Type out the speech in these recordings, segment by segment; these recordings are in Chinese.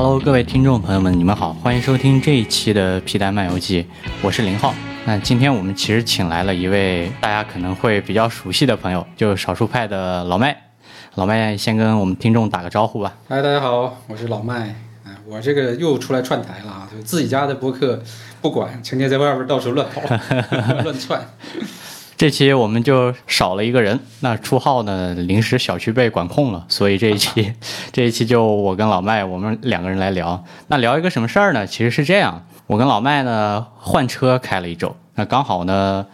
Hello，各位听众朋友们，你们好，欢迎收听这一期的皮蛋漫游记，我是林浩。那今天我们其实请来了一位大家可能会比较熟悉的朋友，就是少数派的老麦。老麦先跟我们听众打个招呼吧。嗨，大家好，我是老麦。哎，我这个又出来串台了啊，就自己家的播客不管，成天在外边到处乱跑、乱窜。这期我们就少了一个人，那初号呢临时小区被管控了，所以这一期 这一期就我跟老麦我们两个人来聊。那聊一个什么事儿呢？其实是这样，我跟老麦呢换车开了一周，那刚好呢，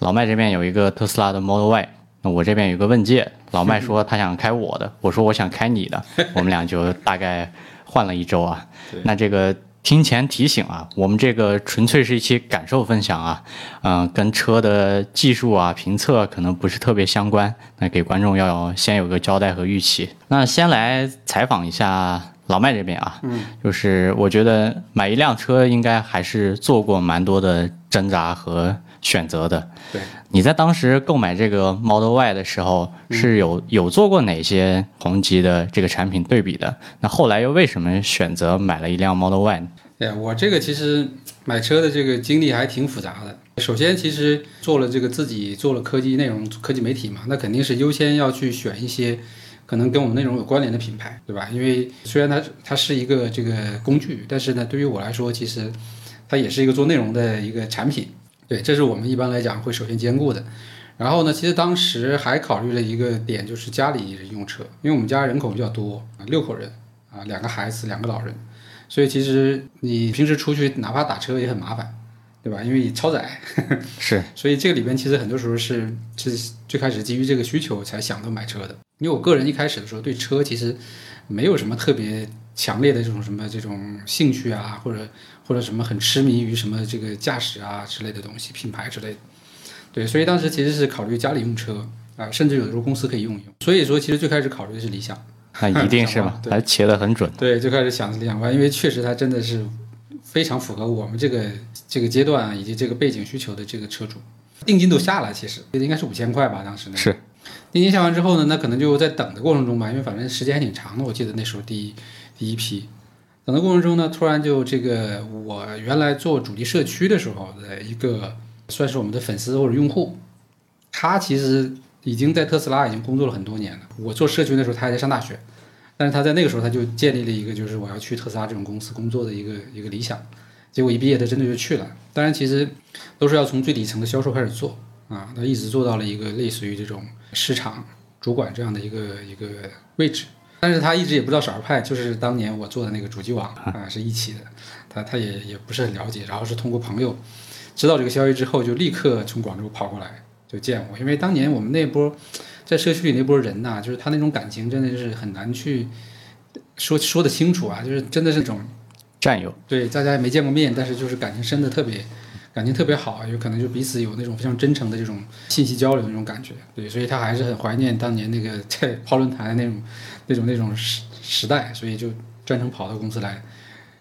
老麦这边有一个特斯拉的 Model Y，那我这边有个问界，老麦说他想开我的，我说我想开你的，我们俩就大概换了一周啊。那这个。提前提醒啊，我们这个纯粹是一期感受分享啊，嗯，跟车的技术啊、评测可能不是特别相关，那给观众要先有个交代和预期。那先来采访一下老麦这边啊，嗯，就是我觉得买一辆车应该还是做过蛮多的挣扎和选择的。对，你在当时购买这个 Model Y 的时候是有有做过哪些同级的这个产品对比的？那后来又为什么选择买了一辆 Model Y 呢？我这个其实买车的这个经历还挺复杂的。首先，其实做了这个自己做了科技内容、科技媒体嘛，那肯定是优先要去选一些可能跟我们内容有关联的品牌，对吧？因为虽然它它是一个这个工具，但是呢，对于我来说，其实它也是一个做内容的一个产品。对，这是我们一般来讲会首先兼顾的。然后呢，其实当时还考虑了一个点，就是家里人用车，因为我们家人口比较多，六口人啊，两个孩子，两个老人。所以其实你平时出去哪怕打车也很麻烦，对吧？因为超载。是。所以这个里边其实很多时候是是最开始基于这个需求才想到买车的。因为我个人一开始的时候对车其实没有什么特别强烈的这种什么这种兴趣啊，或者或者什么很痴迷于什么这个驾驶啊之类的东西、品牌之类的。对，所以当时其实是考虑家里用车啊，甚至有的时候公司可以用一用。所以说，其实最开始考虑的是理想。那一定是嘛，他切的很准。对，就开始想理想化，因为确实它真的是非常符合我们这个这个阶段以及这个背景需求的这个车主。定金都下了，其实应该是五千块吧，当时那是。定金下完之后呢，那可能就在等的过程中吧，因为反正时间还挺长的，我记得那时候第一第一批等的过程中呢，突然就这个我原来做主力社区的时候的一个算是我们的粉丝或者用户，他其实。已经在特斯拉已经工作了很多年了。我做社群的时候，他还在上大学，但是他在那个时候他就建立了一个就是我要去特斯拉这种公司工作的一个一个理想。结果一毕业他真的就去了。当然其实都是要从最底层的销售开始做啊，他一直做到了一个类似于这种市场主管这样的一个一个位置。但是他一直也不知道少数派就是当年我做的那个主机网啊是一起的，他他也也不是很了解，然后是通过朋友知道这个消息之后，就立刻从广州跑过来。就见过，因为当年我们那波在社区里那波人呐，就是他那种感情真的是很难去说说得清楚啊，就是真的是种战友。对，大家也没见过面，但是就是感情深的特别，感情特别好，有可能就彼此有那种非常真诚的这种信息交流那种感觉。对，所以他还是很怀念当年那个在泡论坛那种那种那种时时代，所以就专程跑到公司来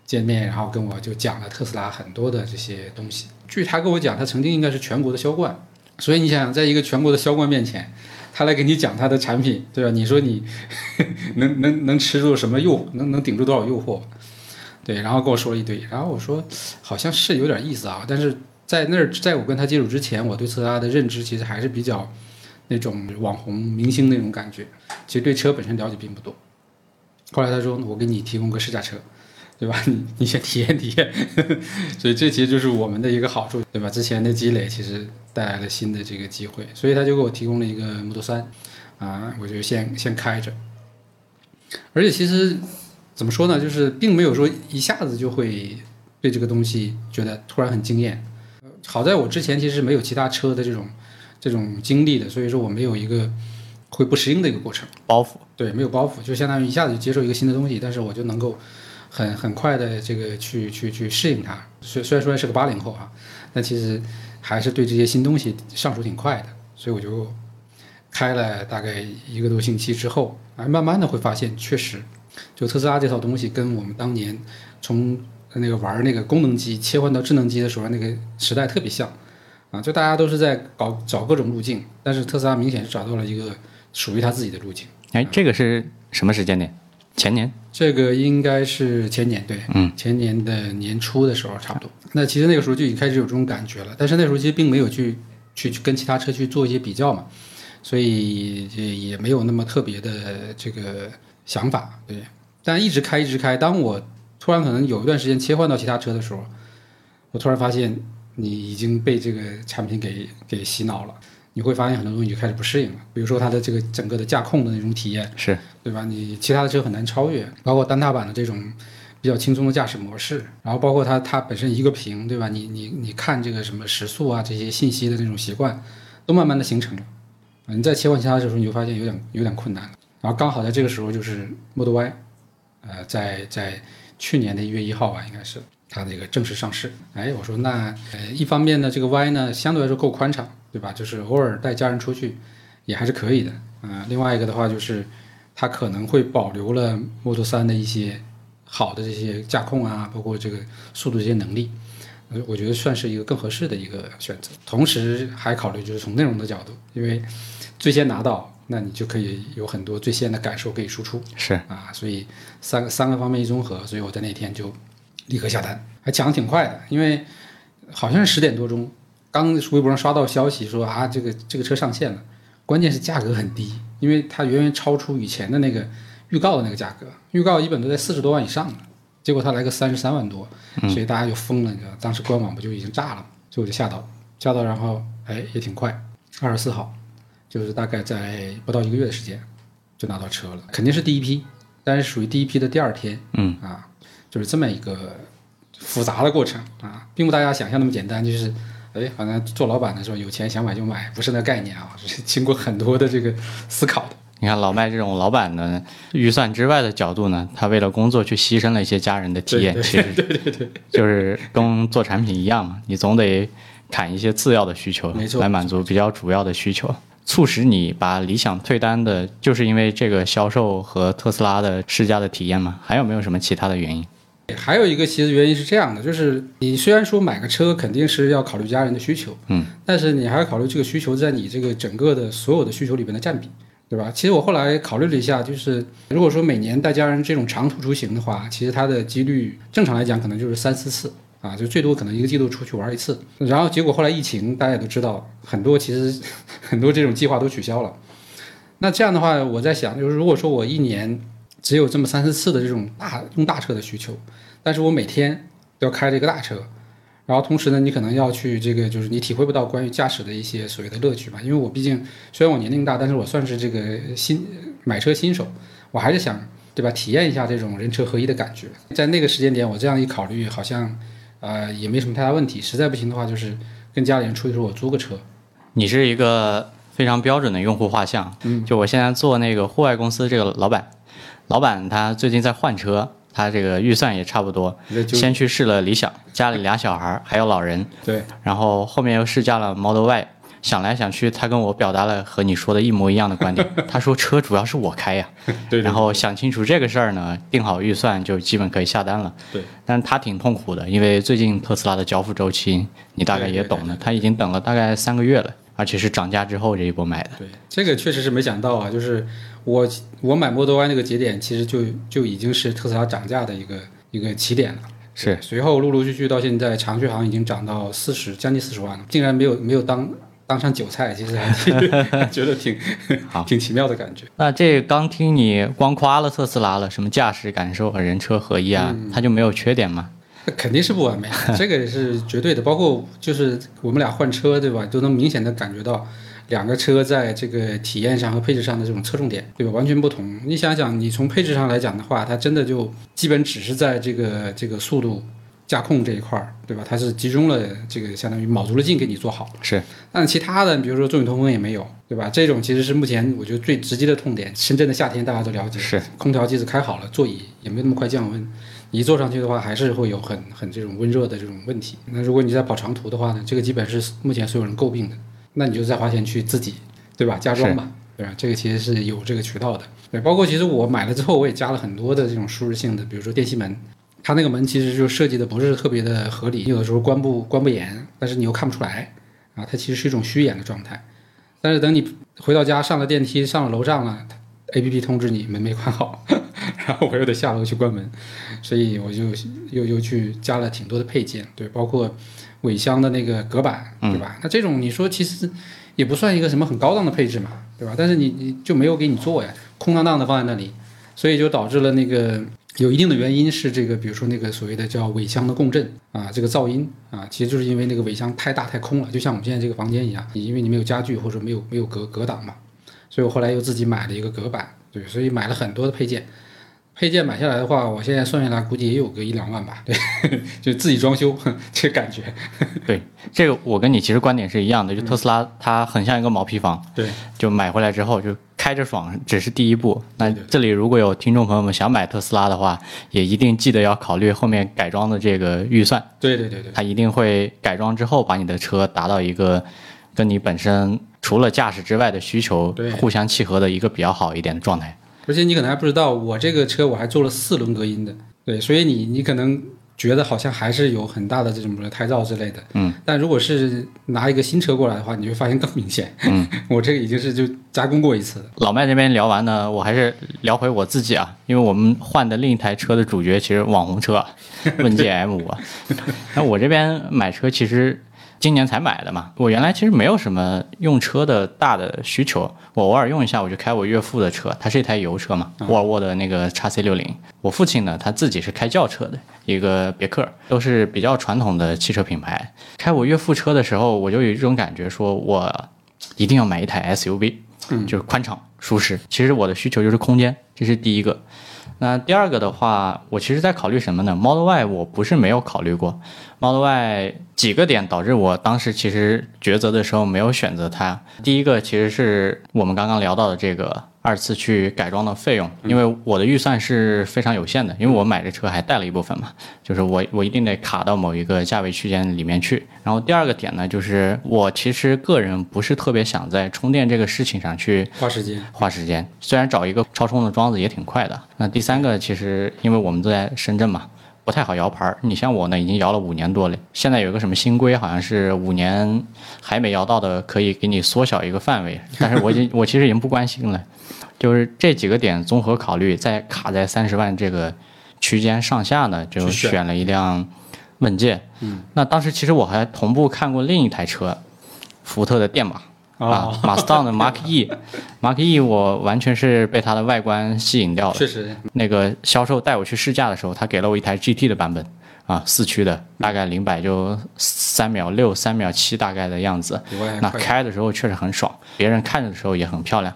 见面，然后跟我就讲了特斯拉很多的这些东西。据他跟我讲，他曾经应该是全国的销冠。所以你想想，在一个全国的销冠面前，他来给你讲他的产品，对吧？你说你 能能能吃住什么诱，能能顶住多少诱惑？对，然后跟我说了一堆，然后我说好像是有点意思啊，但是在那儿，在我跟他接触之前，我对特斯拉的认知其实还是比较那种网红明星那种感觉，其实对车本身了解并不多。后来他说，我给你提供个试驾车。对吧？你你先体验体验，所以这其实就是我们的一个好处，对吧？之前的积累其实带来了新的这个机会，所以他就给我提供了一个 Model 三，啊，我就先先开着。而且其实怎么说呢，就是并没有说一下子就会对这个东西觉得突然很惊艳。好在我之前其实没有其他车的这种这种经历的，所以说我没有一个会不适应的一个过程包袱。对，没有包袱，就相当于一下子就接受一个新的东西，但是我就能够。很很快的这个去去去适应它，虽虽然说是个八零后啊，但其实还是对这些新东西上手挺快的，所以我就开了大概一个多星期之后，啊，慢慢的会发现，确实就特斯拉这套东西跟我们当年从那个玩那个功能机切换到智能机的时候那个时代特别像，啊，就大家都是在搞找各种路径，但是特斯拉明显是找到了一个属于他自己的路径。哎，这个是什么时间点？前年，这个应该是前年对，嗯，前年的年初的时候差不多。那其实那个时候就已经开始有这种感觉了，但是那时候其实并没有去去去跟其他车去做一些比较嘛，所以也也没有那么特别的这个想法，对。但一直开一直开，当我突然可能有一段时间切换到其他车的时候，我突然发现你已经被这个产品给给洗脑了，你会发现很多东西就开始不适应了，比如说它的这个整个的驾控的那种体验。是对吧？你其他的车很难超越，包括单踏板的这种比较轻松的驾驶模式，然后包括它它本身一个屏，对吧？你你你看这个什么时速啊这些信息的那种习惯，都慢慢的形成了。你再切换其他的时候，你就发现有点有点困难了。然后刚好在这个时候，就是 Model Y，呃，在在去年的一月一号吧，应该是它这个正式上市。哎，我说那呃，一方面呢，这个 Y 呢相对来说够宽敞，对吧？就是偶尔带家人出去也还是可以的。啊、另外一个的话就是它可能会保留了 Model 3的一些好的这些驾控啊，包括这个速度这些能力。呃我觉得算是一个更合适的一个选择，同时还考虑就是从内容的角度，因为最先拿到，那你就可以有很多最先的感受可以输出。是，啊，所以三个三个方面一综合，所以我在那天就立刻下单，还抢的挺快的，因为好像是十点多钟，刚微博上刷到消息说啊，这个这个车上线了，关键是价格很低，因为它远远超出以前的那个预告的那个价格，预告一本都在四十多万以上的，结果它来个三十三万多，所以大家就疯了，你知道，当时官网不就已经炸了吗？所以我就下到，下到然后哎也挺快，二十四号，就是大概在不到一个月的时间就拿到车了，肯定是第一批，但是属于第一批的第二天，嗯啊，就是这么一个复杂的过程啊，并不大家想象那么简单，就是哎，反正做老板的时候有钱想买就买，不是那概念啊，是经过很多的这个思考的。你看老麦这种老板呢，预算之外的角度呢，他为了工作去牺牲了一些家人的体验，其实对对对，就是跟做产品一样嘛，你总得砍一些次要的需求没错来满足比较主要的需求。促使你把理想退单的，就是因为这个销售和特斯拉的试驾的体验吗？还有没有什么其他的原因？还有一个其实原因是这样的，就是你虽然说买个车肯定是要考虑家人的需求，嗯，但是你还要考虑这个需求在你这个整个的所有的需求里边的占比，对吧？其实我后来考虑了一下，就是如果说每年带家人这种长途出行的话，其实它的几率正常来讲可能就是三四次啊，就最多可能一个季度出去玩一次。然后结果后来疫情，大家也都知道，很多其实 很多这种计划都取消了。那这样的话，我在想，就是如果说我一年只有这么三四次的这种大用大车的需求，但是我每天都要开这个大车，然后同时呢，你可能要去这个，就是你体会不到关于驾驶的一些所谓的乐趣吧。因为我毕竟虽然我年龄大，但是我算是这个新买车新手，我还是想对吧，体验一下这种人车合一的感觉。在那个时间点，我这样一考虑，好像呃也没什么太大问题。实在不行的话，就是跟家里人出去说，我租个车。你是一个非常标准的用户画像。嗯，就我现在做那个户外公司这个老板，老板他最近在换车，他这个预算也差不多，先去试了理想，家里俩小孩儿还有老人，对，然后后面又试驾了 Model Y。想来想去，他跟我表达了和你说的一模一样的观点。他说车主要是我开呀，对然后想清楚这个事儿呢，定好预算就基本可以下单了。对，但是他挺痛苦的，因为最近特斯拉的交付周期你大概也懂的，他已经等了大概三个月了，而且是涨价之后这一波买的。对，这个确实是没想到啊，就是我我买 Model Y 那个节点，其实就就已经是特斯拉涨价的一个一个起点了。是，随后陆陆续续到现在，长续航已经涨到四十，将近四十万了，竟然没有没有当当上韭菜，其实还挺 觉得挺好挺奇妙的感觉。那这刚听你光夸了特斯拉了，什么驾驶感受和人车合一啊，它就没有缺点吗？那肯定是不完美，这个是绝对的。包括就是我们俩换车，对吧？都能明显的感觉到两个车在这个体验上和配置上的这种侧重点，对吧？完全不同。你想想，你从配置上来讲的话，它真的就基本只是在这个这个速度、驾控这一块儿，对吧？它是集中了这个相当于卯足了劲给你做好。是，但其他的，比如说众影通风也没有，对吧？这种其实是目前我觉得最直接的痛点。深圳的夏天大家都了解，是空调即使开好了，座椅也没那么快降温。你一坐上去的话，还是会有很很这种温热的这种问题。那如果你在跑长途的话呢，这个基本是目前所有人诟病的。那你就再花钱去自己，对吧？加装嘛，对吧？这个其实是有这个渠道的。对，包括其实我买了之后，我也加了很多的这种舒适性的，比如说电吸门，它那个门其实就设计的不是特别的合理，有的时候关不关不严，但是你又看不出来啊，它其实是一种虚掩的状态。但是等你回到家上了电梯，上了楼上了，A P P 通知你门没关好，然后我又得下楼去关门，所以我就又又去加了挺多的配件，对，包括尾箱的那个隔板，对吧？那这种你说其实也不算一个什么很高档的配置嘛，对吧？但是你你就没有给你做呀，空荡荡的放在那里，所以就导致了那个有一定的原因是这个，比如说那个所谓的叫尾箱的共振啊，这个噪音啊，其实就是因为那个尾箱太大太空了，就像我们现在这个房间一样，因为你没有家具或者没有没有隔隔挡嘛，所以我后来又自己买了一个隔板，对，所以买了很多的配件。配件买下来的话，我现在算下来估计也有个一两万吧，对，就自己装修这感觉。对，这个我跟你其实观点是一样的，就特斯拉它很像一个毛坯房，对，就买回来之后就开着爽，只是第一步。那这里如果有听众朋友们想买特斯拉的话，也一定记得要考虑后面改装的这个预算，对对对对，它一定会改装之后把你的车达到一个跟你本身除了驾驶之外的需求对互相契合的一个比较好一点的状态。而且你可能还不知道，我这个车我还做了四轮隔音的，对，所以你你可能觉得好像还是有很大的这种胎噪之类的，嗯，但如果是拿一个新车过来的话，你会发现更明显，嗯，我这个已经是就加工过一次了，老麦这边聊完呢，我还是聊回我自己啊，因为我们换的另一台车的主角其实网红车啊，问界 M 五啊。那我这边买车其实今年才买的嘛，我原来其实没有什么用车的大的需求，我偶尔用一下我就开我岳父的车，它是一台油车嘛，沃尔沃的那个 x C 六零。我父亲呢，他自己是开轿车的，一个别克，都是比较传统的汽车品牌。开我岳父车的时候，我就有一种感觉，说我一定要买一台 SUV。嗯就是宽敞舒适。其实我的需求就是空间，这是第一个。那第二个的话，我其实在考虑什么呢？Model Y 我不是没有考虑过，Model Y 几个点导致我当时其实抉择的时候没有选择它。第一个其实是我们刚刚聊到的这个二次去改装的费用，因为我的预算是非常有限的，因为我买这车还带了一部分嘛，就是我我一定得卡到某一个价位区间里面去。然后第二个点呢，就是我其实个人不是特别想在充电这个事情上去花时间，花时间。虽然找一个超充的桩子也挺快的。那第三个，其实因为我们都在深圳嘛，不太好摇牌儿。你像我呢，已经摇了五年多了，现在有个什么新规，好像是五年还没摇到的，可以给你缩小一个范围。但是我已经，我其实已经不关心了。就是这几个点综合考虑，在卡在三十万这个区间上下呢，就选选了一辆问界。嗯，那当时其实我还同步看过另一台车，福特的电马。啊哦，马自达的 Mark E，Mark E 我完全是被它的外观吸引掉了。确实，那个销售带我去试驾的时候，他给了我一台 GT 的版本，啊，四驱的，大概零百就三秒六、三秒七大概的样子。那开的时候确实很爽，别人看着的时候也很漂亮。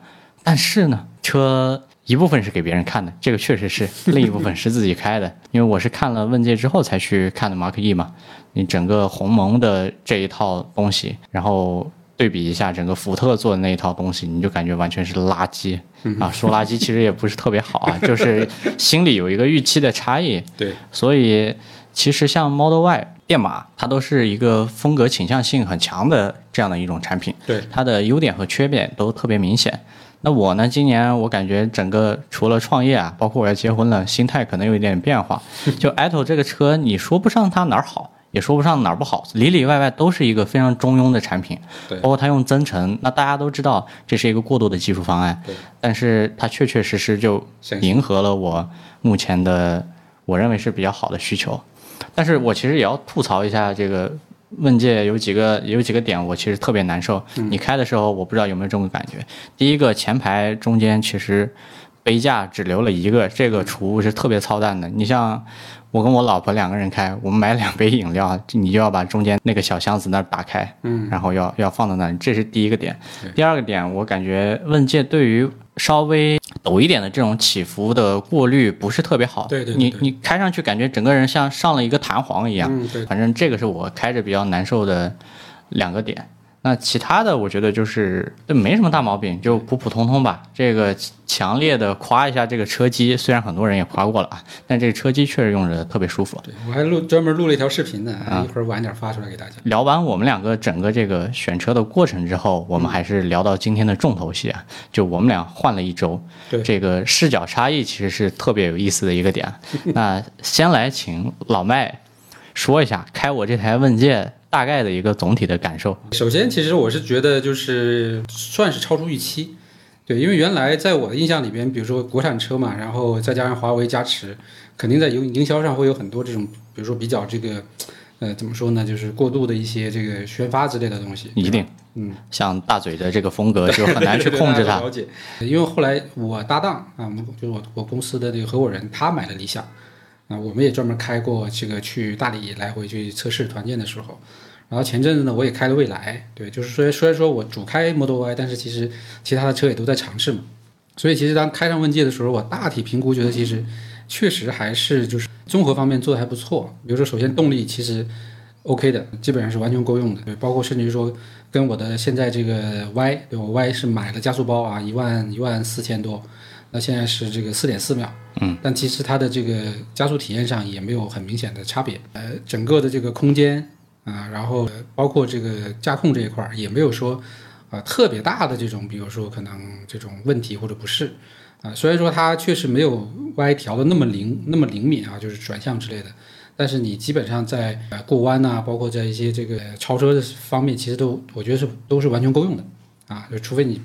但是呢，车一部分是给别人看的，这个确实是；另一部分是自己开的。因为我是看了问界之后才去看的 Mark E 嘛，你整个鸿蒙的这一套东西，然后对比一下整个福特做的那一套东西，你就感觉完全是垃圾啊！说垃圾其实也不是特别好啊，就是心里有一个预期的差异。对，所以其实像 Model Y 电马，它都是一个风格倾向性很强的这样的一种产品，对，它的优点和缺点都特别明显。那我呢，今年我感觉整个除了创业啊，包括我要结婚了，心态可能有一点变化。就 Atto 这个车，你说不上它哪儿好，也说不上哪儿不好，里里外外都是一个非常中庸的产品。对包括它用增程，那大家都知道这是一个过渡的技术方案对，但是它确确实实就迎合了我目前的我认为是比较好的需求。但是我其实也要吐槽一下这个问界有几个有几个点，我其实特别难受。你开的时候，我不知道有没有这种感觉。第一个，前排中间其实杯架只留了一个，这个储物是特别操蛋的。你像我跟我老婆两个人开，我们买两杯饮料，你就要把中间那个小箱子那儿打开，嗯，然后要要放到那里，这是第一个点。第二个点，我感觉问界对于稍微陡一点的这种起伏的过滤不是特别好。对对对对你你开上去感觉整个人像上了一个弹簧一样。嗯，对，反正这个是我开着比较难受的两个点。那其他的我觉得就是这没什么大毛病，就普普通通吧。这个强烈的夸一下这个车机，虽然很多人也夸过了啊，但这个车机确实用着特别舒服。对我还录专门录了一条视频呢，啊一会儿晚点发出来给大家。聊完我们两个整个这个选车的过程之后，我们还是聊到今天的重头戏啊，就我们俩换了一周，对这个视角差异其实是特别有意思的一个点。那先来请老麦说一下开我这台问界大概的一个总体的感受。首先，其实我是觉得就是算是超出预期，对，因为原来在我的印象里边，比如说国产车嘛，然后再加上华为加持，肯定在营营销上会有很多这种，比如说比较这个，呃，怎么说呢，就是过度的一些这个宣发之类的东西。一定，嗯，像大嘴的这个风格就很难去控制它。了解，因为后来我搭档啊，我们就是我我公司的这个合伙人，他买了理想，啊，我们也专门开过这个去大理来回去测试团建的时候。然后前阵子呢，我也开了蔚来，对，就是说虽然说我主开 Model Y，但是其实其他的车也都在尝试嘛。所以其实当开上问界的时候，我大体评估觉得其实确实还是就是综合方面做的还不错。比如说首先动力其实 OK 的，基本上是完全够用的，对，包括甚至于说跟我的现在这个 Y，对我 Y 是买了加速包啊，一万一万四千多，那现在是这个四点四秒，嗯，但其实它的这个加速体验上也没有很明显的差别，呃，整个的这个空间。啊，然后包括这个驾控这一块儿也没有说，啊特别大的这种，比如说可能这种问题或者不适，啊虽然说它确实没有 Y 调的那么灵那么灵敏啊，就是转向之类的，但是你基本上在呃过弯呐，包括在一些这个超车的方面，其实都我觉得是都是完全够用的，啊就除非你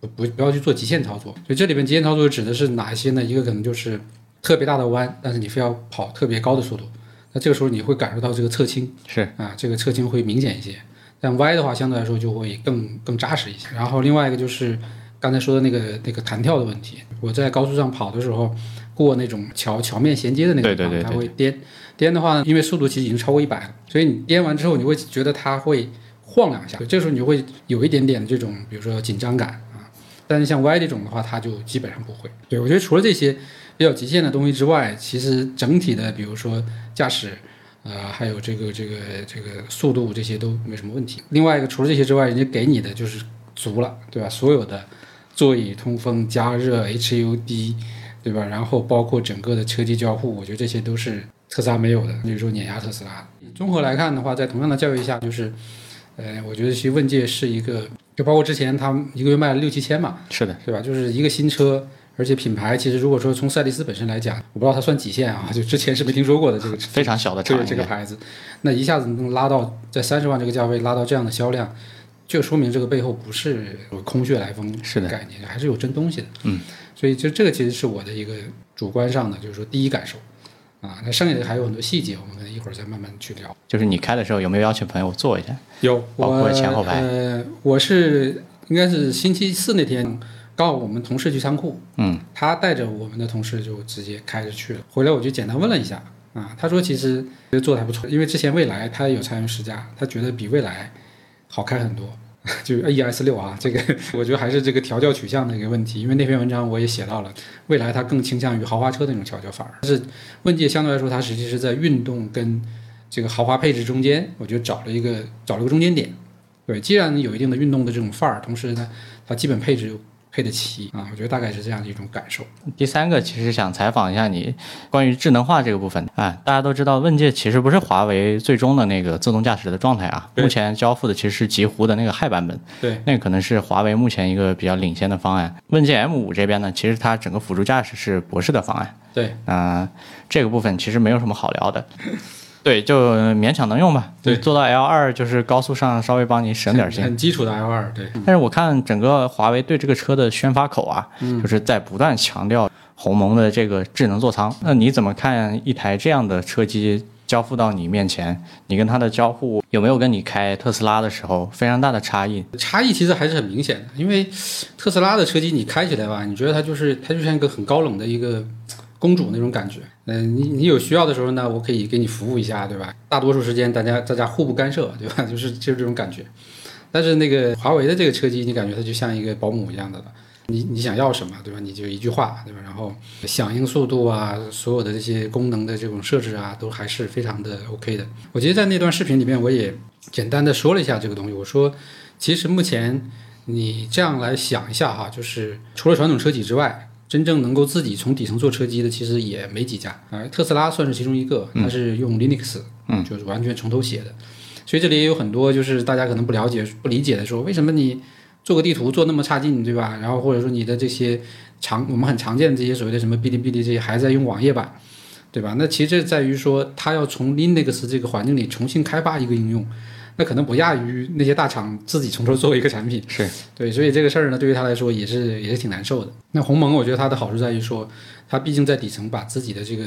不不不要去做极限操作，所以这里边极限操作指的是哪一些呢？一个可能就是特别大的弯，但是你非要跑特别高的速度。那这个时候你会感受到这个侧倾，是啊，这个侧倾会明显一些。但 Y 的话相对来说就会更更扎实一些。然后另外一个就是刚才说的那个那个弹跳的问题。我在高速上跑的时候，过那种桥桥面衔接的那个地方，它会颠颠的话呢，因为速度其实已经超过一百了，所以你颠完之后，你会觉得它会晃两下，这时候你会有一点点这种比如说紧张感啊。但是像 Y 这种的话，它就基本上不会。对我觉得除了这些。比较极限的东西之外，其实整体的，比如说驾驶，呃，还有这个这个这个速度，这些都没什么问题。另外一个，除了这些之外，人家给你的就是足了，对吧？所有的座椅通风、加热、HUD，对吧？然后包括整个的车机交互，我觉得这些都是特斯拉没有的，比如说碾压特斯拉。综合来看的话，在同样的教育下，就是，呃，我觉得其实问界是一个，就包括之前他们一个月卖了六七千嘛，是的，对吧？就是一个新车。而且品牌其实，如果说从赛力斯本身来讲，我不知道它算几线啊，就之前是没听说过的这个 非常小的这个这个牌子，那一下子能拉到在三十万这个价位拉到这样的销量，就说明这个背后不是空穴来风是的概念，还是有真东西的。嗯，所以就这个其实是我的一个主观上的，就是说第一感受啊。那剩下的还有很多细节，我们可能一会儿再慢慢去聊。就是你开的时候有没有邀请朋友坐一下？有，包括前后排。呃，我是应该是星期四那天。刚好我们同事去仓库，嗯，他带着我们的同事就直接开着去了。回来我就简单问了一下，啊，他说其实做的还不错，因为之前蔚来他有参与试驾，他觉得比蔚来好开很多。就 AES 六啊，这个我觉得还是这个调教取向的一个问题。因为那篇文章我也写到了，未来它更倾向于豪华车的那种调教法，但是问界相对来说它实际是在运动跟这个豪华配置中间，我觉得找了一个找了个中间点。对，既然有一定的运动的这种范儿，同时呢，它基本配置。配得齐啊，我觉得大概是这样的一种感受。第三个，其实想采访一下你关于智能化这个部分啊。大家都知道，问界其实不是华为最终的那个自动驾驶的状态啊。目前交付的其实是极狐的那个嗨版本。对，那个可能是华为目前一个比较领先的方案。问界 M 五这边呢，其实它整个辅助驾驶是博士的方案。对，啊，这个部分其实没有什么好聊的。对，就勉强能用吧。对，做到 L 二就是高速上稍微帮你省点心。很基础的 L 二，对。但是我看整个华为对这个车的宣发口啊，就是在不断强调鸿蒙的这个智能座舱。那你怎么看一台这样的车机交付到你面前，你跟它的交互有没有跟你开特斯拉的时候非常大的差异？差异其实还是很明显的，因为特斯拉的车机你开起来吧，你觉得它就是它就像一个很高冷的一个。公主那种感觉，嗯，你你有需要的时候呢，我可以给你服务一下，对吧？大多数时间大家大家互不干涉，对吧？就是就是这种感觉。但是那个华为的这个车机，你感觉它就像一个保姆一样的了。你你想要什么，对吧？你就一句话，对吧？然后响应速度啊，所有的这些功能的这种设置啊，都还是非常的 OK 的。我觉得在那段视频里面，我也简单的说了一下这个东西。我说，其实目前你这样来想一下哈，就是除了传统车企之外。真正能够自己从底层做车机的，其实也没几家啊。特斯拉算是其中一个，它是用 Linux，嗯，就是完全从头写的。所以这里也有很多就是大家可能不了解、不理解的，说为什么你做个地图做那么差劲，对吧？然后或者说你的这些常我们很常见的这些所谓的什么哔哩哔哩这些还在用网页版，对吧？那其实在于说它要从 Linux 这个环境里重新开发一个应用，那可能不亚于那些大厂自己从头做一个产品。是对，所以这个事儿呢，对于他来说也是也是挺难受的。那鸿蒙，我觉得它的好处在于说，它毕竟在底层把自己的这个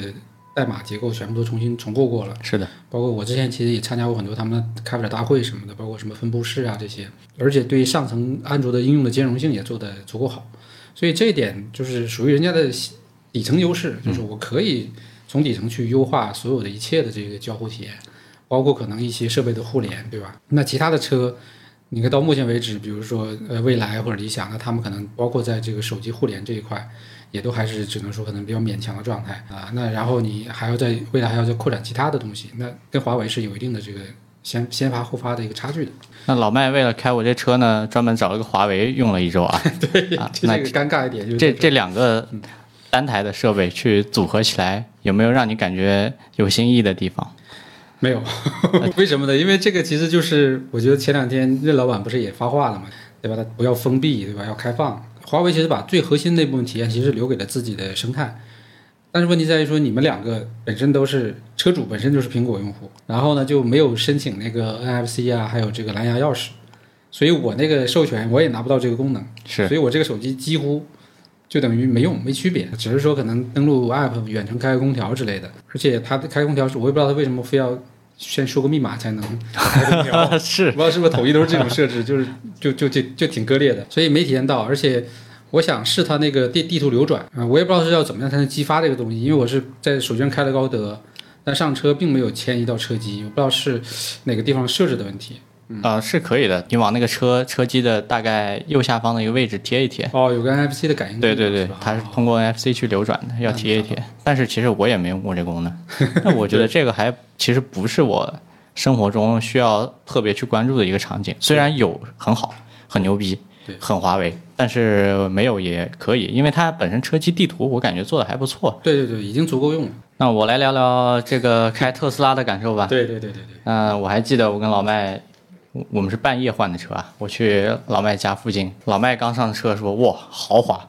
代码结构全部都重新重构过了。是的，包括我之前其实也参加过很多他们的开发者大会什么的，包括什么分布式啊这些，而且对上层安卓的应用的兼容性也做得足够好，所以这一点就是属于人家的底层优势，就是我可以从底层去优化所有的一切的这个交互体验，包括可能一些设备的互联，对吧？那其他的车，你看到目前为止，比如说呃蔚来或者理想，那他们可能包括在这个手机互联这一块。也都还是只能说可能比较勉强的状态啊，那然后你还要在未来还要再扩展其他的东西，那跟华为是有一定的这个先先发后发的一个差距的。那老麦为了开我这车呢，专门找了个华为用了一周啊。对，啊就这个尴尬一点就是这这两个单台的设备去组合起来，有没有让你感觉有新意的地方？没有，为什么呢？因为这个其实就是我觉得前两天任老板不是也发话了嘛，对吧？他不要封闭，对吧？要开放。华为其实把最核心那部分体验其实留给了自己的生态，但是问题在于说你们两个本身都是车主，本身就是苹果用户，然后呢就没有申请那个 NFC 啊，还有这个蓝牙钥匙，所以我那个授权我也拿不到这个功能，是所以我这个手机几乎就等于没用，没区别，只是说可能登录 App 远程开个空调之类的，而且它的开空调是我也不知道它为什么非要先输个密码才能。是不知道是不是统一都是这种设置，就是就就就就挺割裂的，所以没体验到。而且我想试它那个地地图流转啊、我也不知道是要怎么样才能激发这个东西，因为我是在手机上开了高德，但上车并没有迁移到车机，我不知道是哪个地方设置的问题。呃，是可以的。你往那个车车机的大概右下方的一个位置贴一贴。哦，有个 NFC 的感应。对对对，它是通过 NFC 去流转的，要贴一贴。但是其实我也没用过这功能。那我觉得这个还其实不是我生活中需要特别去关注的一个场景。虽然有很好、很牛逼对、很华为，但是没有也可以，因为它本身车机地图我感觉做的还不错。对对对，已经足够用了。那我来聊聊这个开特斯拉的感受吧。对对对对对。嗯、我还记得我跟老麦，我我们是半夜换的车啊。我去老麦家附近，老麦刚上车说：“哇，豪华！”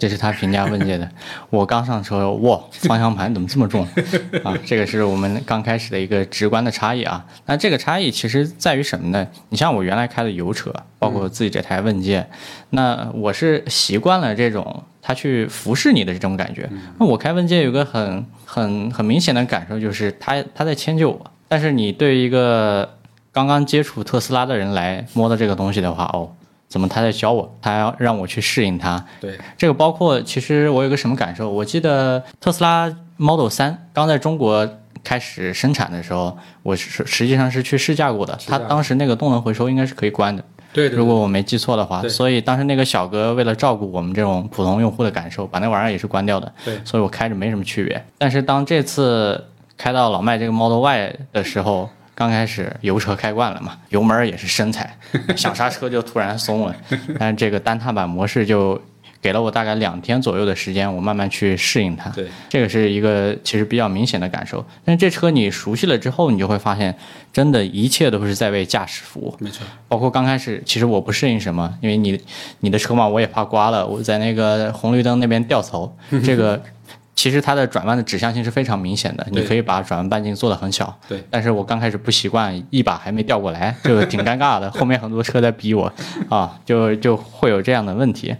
这是他评价问界的。我刚上车，哇，方向盘怎么这么重 啊？这个是我们刚开始的一个直观的差异啊。那这个差异其实在于什么呢？你像我原来开的油车，包括自己这台问界，那我是习惯了这种他去服侍你的这种感觉。那我开问界有个很很很明显的感受，就是他他在迁就我。但是你对于一个刚刚接触特斯拉的人来摸到这个东西的话，哦，怎么他在教我？他要让我去适应它。对，这个包括其实我有个什么感受？我记得特斯拉 Model 三刚在中国开始生产的时候，我是实际上是去试驾过的。试驾它当时那个动能回收应该是可以关的，对对如果我没记错的话。所以当时那个小哥为了照顾我们这种普通用户的感受，把那玩意儿也是关掉的。对所以我开着没什么区别。但是当这次开到老麦这个 Model Y 的时候，刚开始油车开惯了嘛，油门也是深踩，想刹车就突然松了。但是这个单踏板模式就给了我大概两天左右的时间，我慢慢去适应它。对这个是一个其实比较明显的感受。但是这车你熟悉了之后，你就会发现，真的一切都是在为驾驶服务。没错。包括刚开始，其实我不适应什么，因为你你的车嘛，我也怕刮了。我在那个红绿灯那边掉头，这个其实它的转弯的指向性是非常明显的，你可以把转弯半径做得很小。对，但是我刚开始不习惯，一把还没调过来，就挺尴尬的。后面很多车在逼我，啊，就就会有这样的问题。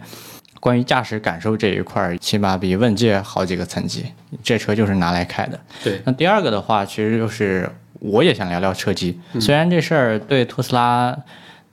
关于驾驶感受这一块，起码比问界好几个层级。这车就是拿来开的。对，那第二个的话，其实就是我也想聊聊车机。虽然这事儿对特斯拉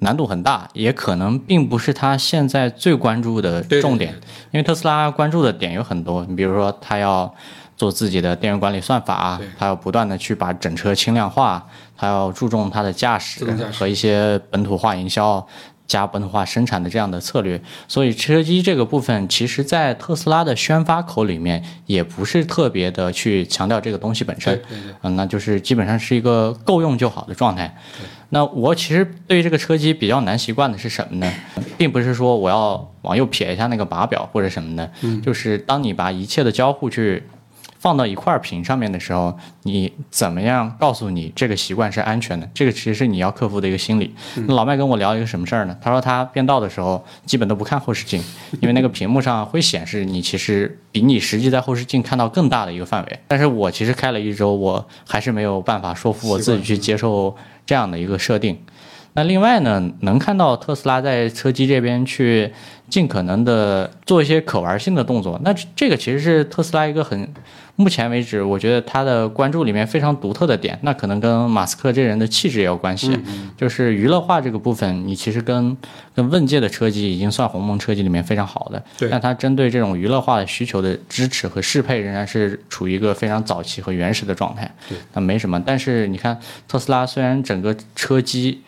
难度很大，也可能并不是他现在最关注的对重点，因为特斯拉关注的点有很多。你比如说，他要做自己的电源管理算法，他要不断的去把整车轻量化，他要注重它的驾驶和一些本土化营销。加本土化生产的这样的策略，所以车机这个部分，其实在特斯拉的宣发口里面，也不是特别的去强调这个东西本身嗯，那就是基本上是一个够用就好的状态。那我其实对于这个车机比较难习惯的是什么呢？并不是说我要往右撇一下那个把表或者什么的，就是当你把一切的交互去放到一块屏上面的时候，你怎么样告诉你这个习惯是安全的？这个其实是你要克服的一个心理。那老麦跟我聊一个什么事儿呢？他说他变道的时候基本都不看后视镜，因为那个屏幕上会显示你其实比你实际在后视镜看到更大的一个范围。但是我其实开了一周，我还是没有办法说服我自己去接受这样的一个设定。那另外呢，能看到特斯拉在车机这边去尽可能的做一些可玩性的动作，那这个其实是特斯拉一个很。目前为止，我觉得他的关注里面非常独特的点，那可能跟马斯克这人的气质也有关系。就是娱乐化这个部分，你其实跟跟问界的车机已经算鸿蒙车机里面非常好的。对。但它针对这种娱乐化的需求的支持和适配，仍然是处于一个非常早期和原始的状态。对。那没什么，但是你看特斯拉，虽然整个车机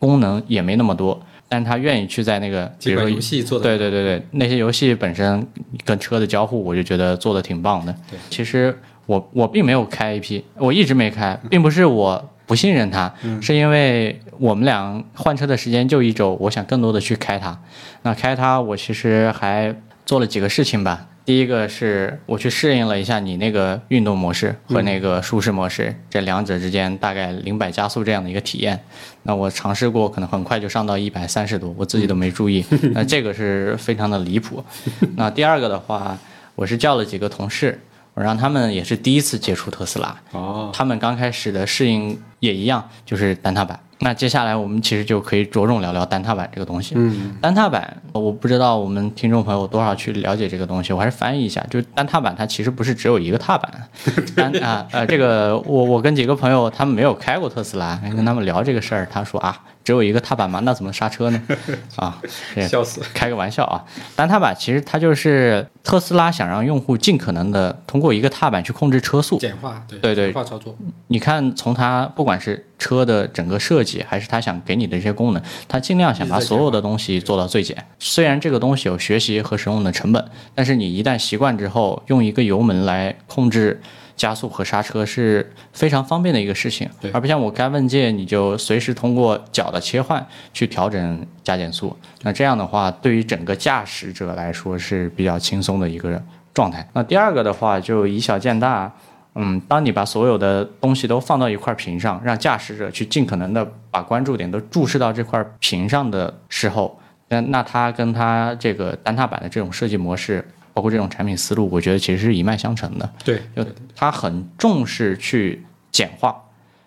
功能也没那么多。但他愿意去在那个，比如说游戏做的，对对对对，那些游戏本身跟车的交互，我就觉得做的挺棒的。对，其实我我并没有开 AP，我一直没开，并不是我不信任它，是因为我们俩换车的时间就一周，我想更多的去开它。那开它，我其实还做了几个事情吧。第一个是我去适应了一下你那个运动模式和那个舒适模式，这两者之间大概零百加速这样的一个体验。那我尝试过，可能很快就上到一百三十多，我自己都没注意。那这个是非常的离谱。那第二个的话，我是叫了几个同事，我让他们也是第一次接触特斯拉。哦。他们刚开始的适应也一样，就是单踏板。那接下来我们其实就可以着重聊聊单踏板这个东西。嗯，单踏板，我不知道我们听众朋友多少去了解这个东西，我还是翻译一下，就是单踏板它其实不是只有一个踏板。单啊呃，这个我我跟几个朋友他们没有开过特斯拉，跟他们聊这个事儿，他说啊。只有一个踏板吗？那怎么刹车呢？啊，笑死！开个玩笑啊！单踏板其实它就是特斯拉想让用户尽可能的通过一个踏板去控制车速，简化对对对简化操作。你看，从它不管是车的整个设计，还是它想给你的这些功能，它尽量想把所有的东西做到最简。虽然这个东西有学习和使用的成本，但是你一旦习惯之后，用一个油门来控制。加速和刹车是非常方便的一个事情，而不像我开问界，你就随时通过脚的切换去调整加减速。那这样的话，对于整个驾驶者来说是比较轻松的一个状态。那第二个的话，就以小见大，嗯，当你把所有的东西都放到一块屏上，让驾驶者去尽可能的把关注点都注视到这块屏上的时候，那那它跟它这个单踏板的这种设计模式。包括这种产品思路，我觉得其实是一脉相承的。对，就他很重视去简化，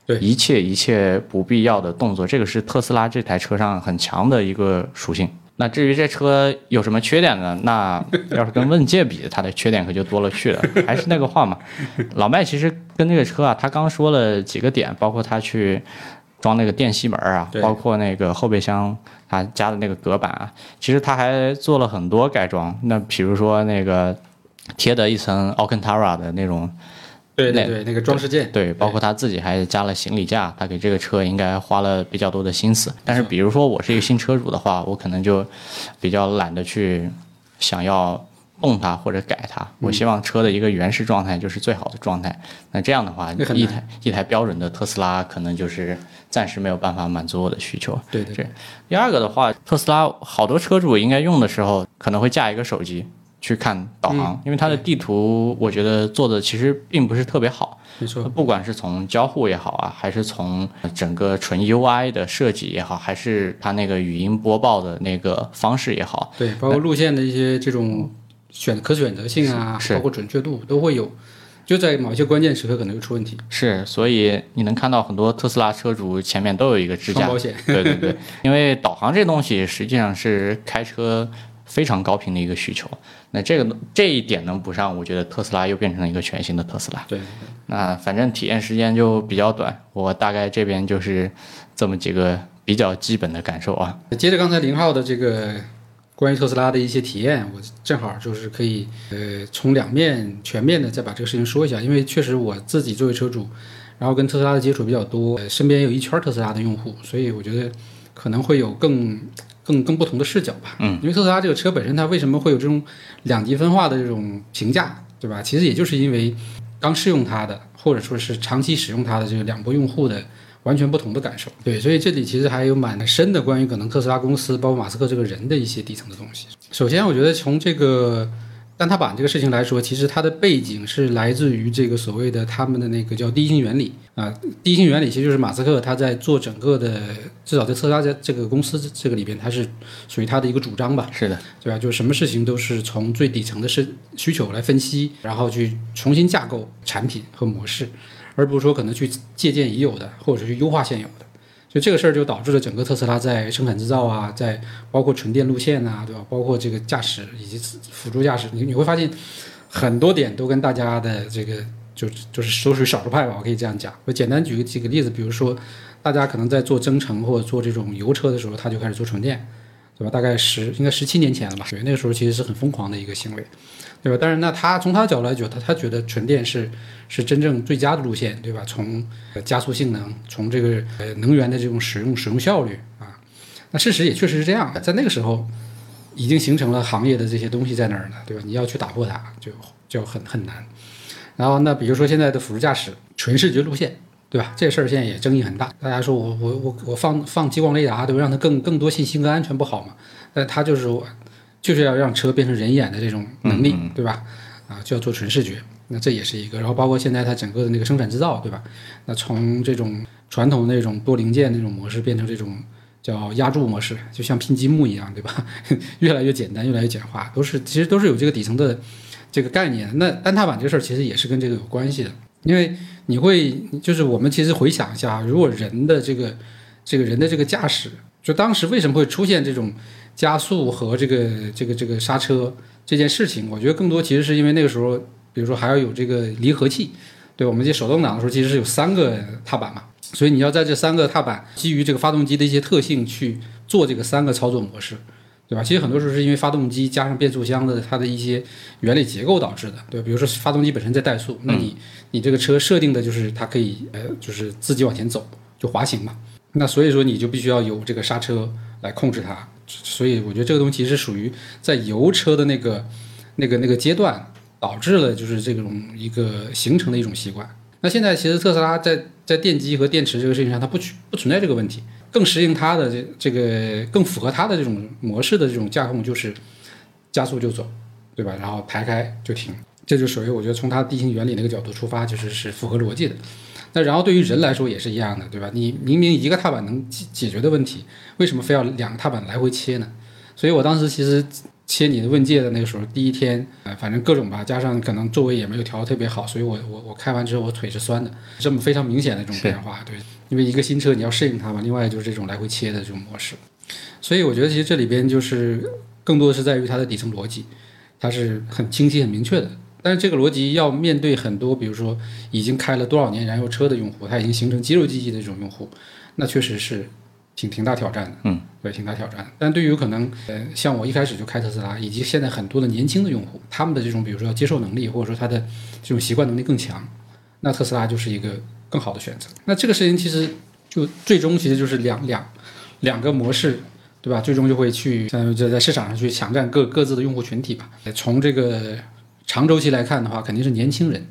对一切一切不必要的动作，这个是特斯拉这台车上很强的一个属性。那至于这车有什么缺点呢？那要是跟问界比，它的缺点可就多了去了。还是那个话嘛，老麦其实跟这个车啊，他刚说了几个点，包括他去装那个电吸门啊，包括那个后备箱。他加的那个隔板啊，其实他还做了很多改装。那比如说那个贴的一层 Alcantara 的那种，对对对，那个装饰件，对，包括他自己还加了行李架。他给这个车应该花了比较多的心思。但是比如说我是一个新车主的话，我可能就比较懒得去想要。动它或者改它，我希望车的一个原始状态就是最好的状态。那这样的话，一台一台标准的特斯拉可能就是暂时没有办法满足我的需求。对对。第二个的话，特斯拉好多车主应该用的时候可能会架一个手机去看导航，因为它的地图我觉得做的其实并不是特别好。没错。不管是从交互也好啊，还是从整个纯 UI 的设计也好，还是它那个语音播报的那个方式也好，对，包括路线的一些这种。选可选择性啊，包括准确度都会有，就在某些关键时刻可能会出问题。是，所以你能看到很多特斯拉车主前面都有一个支架。保险。对对对，因为导航这东西实际上是开车非常高频的一个需求。那这个这一点能补上，我觉得特斯拉又变成了一个全新的特斯拉。对。那反正体验时间就比较短，我大概这边就是这么几个比较基本的感受啊。接着刚才林浩的这个。关于特斯拉的一些体验，我正好就是可以，呃，从两面全面的再把这个事情说一下。因为确实我自己作为车主，然后跟特斯拉的接触比较多，身边有一圈特斯拉的用户，所以我觉得可能会有更、更、更不同的视角吧。嗯，因为特斯拉这个车本身它为什么会有这种两极分化的这种评价，对吧？其实也就是因为刚试用它的，或者说是长期使用它的这个两波用户的。完全不同的感受，对，所以这里其实还有蛮深的关于可能特斯拉公司，包括马斯克这个人的一些底层的东西。首先，我觉得从这个单踏板这个事情来说，其实它的背景是来自于这个所谓的他们的那个叫第一性原理啊。第一性原理其实就是马斯克他在做整个的，至少在特斯拉在这个公司这个里边，它是属于他的一个主张吧。是的，对吧？就是什么事情都是从最底层的是需求来分析，然后去重新架构产品和模式。而不是说可能去借鉴已有的，或者是去优化现有的。所以这个事儿就导致了整个特斯拉在生产制造啊，在包括纯电路线啊，对吧？包括这个驾驶以及辅助驾驶，你你会发现很多点都跟大家的这个就就是都属于少数派吧，我可以这样讲。我简单举个几个例子，比如说大家可能在做增程或者做这种油车的时候，他就开始做纯电，对吧？大概十应该十七年前了吧，对，那个时候其实是很疯狂的一个行为，对吧？但是那他从他的角度来讲，他他觉得纯电是是真正最佳的路线，对吧？从加速性能，从这个呃能源的这种使用使用效率啊，那事实也确实是这样，在那个时候已经形成了行业的这些东西在那儿呢，对吧？你要去打破它，就就很很难。然后那比如说现在的辅助驾驶纯视觉路线，对吧？这事儿现在也争议很大，大家说我我我我放放激光雷达，对吧？让它更更多信息更安全不好吗？但它就是我就是要让车变成人眼的这种能力，对吧？啊，就要做纯视觉。那这也是一个，然后包括现在它整个的那个生产制造，对吧？那从这种传统那种多零件那种模式变成这种叫压铸模式，就像拼积木一样，对吧？越来越简单，越来越简化，都是其实都是有这个底层的这个概念。那单踏板这个事儿其实也是跟这个有关系的，因为你会就是我们其实回想一下，如果人的这个这个人的这个驾驶，就当时为什么会出现这种加速和这个这个这个刹车这件事情，我觉得更多其实是因为那个时候。比如说还要有这个离合器，对我们这手动挡的时候其实是有三个踏板嘛，所以你要在这三个踏板基于这个发动机的一些特性去做这个三个操作模式，对吧？其实很多时候是因为发动机加上变速箱的它的一些原理结构导致的，对比如说发动机本身在怠速，那你你这个车设定的就是它可以呃就是自己往前走就滑行嘛，那所以说你就必须要有这个刹车来控制它，所以我觉得这个东西是属于在油车的那个那个那个阶段。导致了就是这种一个形成的一种习惯。那现在其实特斯拉在在电机和电池这个事情上，它不不存在这个问题，更适应它的这这个更符合它的这种模式的这种架控，就是加速就走，对吧？然后排开就停，这就属于我觉得从它地形原理那个角度出发，就是是符合逻辑的。那然后对于人来说也是一样的，对吧？你明明一个踏板能解解决的问题，为什么非要两个踏板来回切呢？所以我当时其实。切你的问界的那个时候，第一天，呃，反正各种吧，加上可能座位也没有调的特别好，所以我我我开完之后我腿是酸的，这么非常明显的这种变化，对，因为一个新车你要适应它嘛，另外就是这种来回切的这种模式，所以我觉得其实这里边就是更多的是在于它的底层逻辑，它是很清晰很明确的，但是这个逻辑要面对很多，比如说已经开了多少年燃油车的用户，他已经形成肌肉记忆的这种用户，那确实是。挺挺大挑战的，嗯，对，挺大挑战。但对于可能，呃，像我一开始就开特斯拉，以及现在很多的年轻的用户，他们的这种，比如说接受能力，或者说他的这种习惯能力更强，那特斯拉就是一个更好的选择。那这个事情其实就最终其实就是两两两个模式，对吧？最终就会去像在在市场上去抢占各各自的用户群体吧。从这个长周期来看的话，肯定是年轻人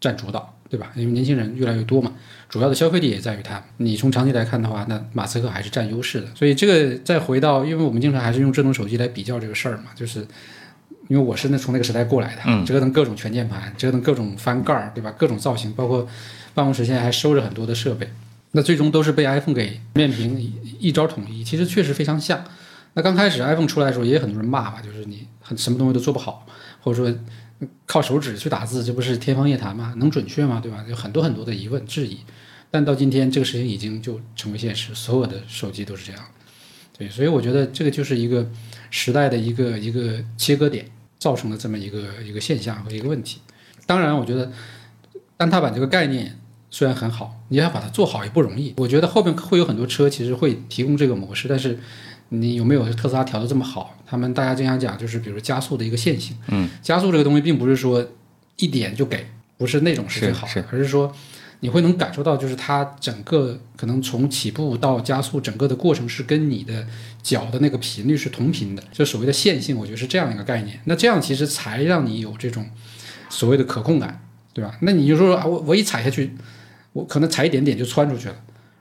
占主导。对吧？因为年轻人越来越多嘛，主要的消费力也在于它。你从长期来看的话，那马斯克还是占优势的。所以这个再回到，因为我们经常还是用智能手机来比较这个事儿嘛，就是因为我是那从那个时代过来的，折腾各种全键盘，折腾各种翻盖儿，对吧？各种造型，包括办公室现在还收着很多的设备，那最终都是被 iPhone 给面屏一招统一。其实确实非常像。那刚开始 iPhone 出来的时候，也有很多人骂吧，就是你很什么东西都做不好，或者说。靠手指去打字，这不是天方夜谭吗？能准确吗？对吧？有很多很多的疑问质疑，但到今天这个事情已经就成为现实，所有的手机都是这样。对，所以我觉得这个就是一个时代的一个一个切割点，造成了这么一个一个现象和一个问题。当然，我觉得单踏板这个概念虽然很好，你要把它做好也不容易。我觉得后面会有很多车其实会提供这个模式，但是。你有没有特斯拉调的这么好？他们大家经常讲，就是比如加速的一个线性。嗯，加速这个东西并不是说一点就给，不是那种是最好的，而是说你会能感受到，就是它整个可能从起步到加速整个的过程是跟你的脚的那个频率是同频的，就所谓的线性，我觉得是这样一个概念。那这样其实才让你有这种所谓的可控感，对吧？那你就说啊，我我一踩下去，我可能踩一点点就窜出去了，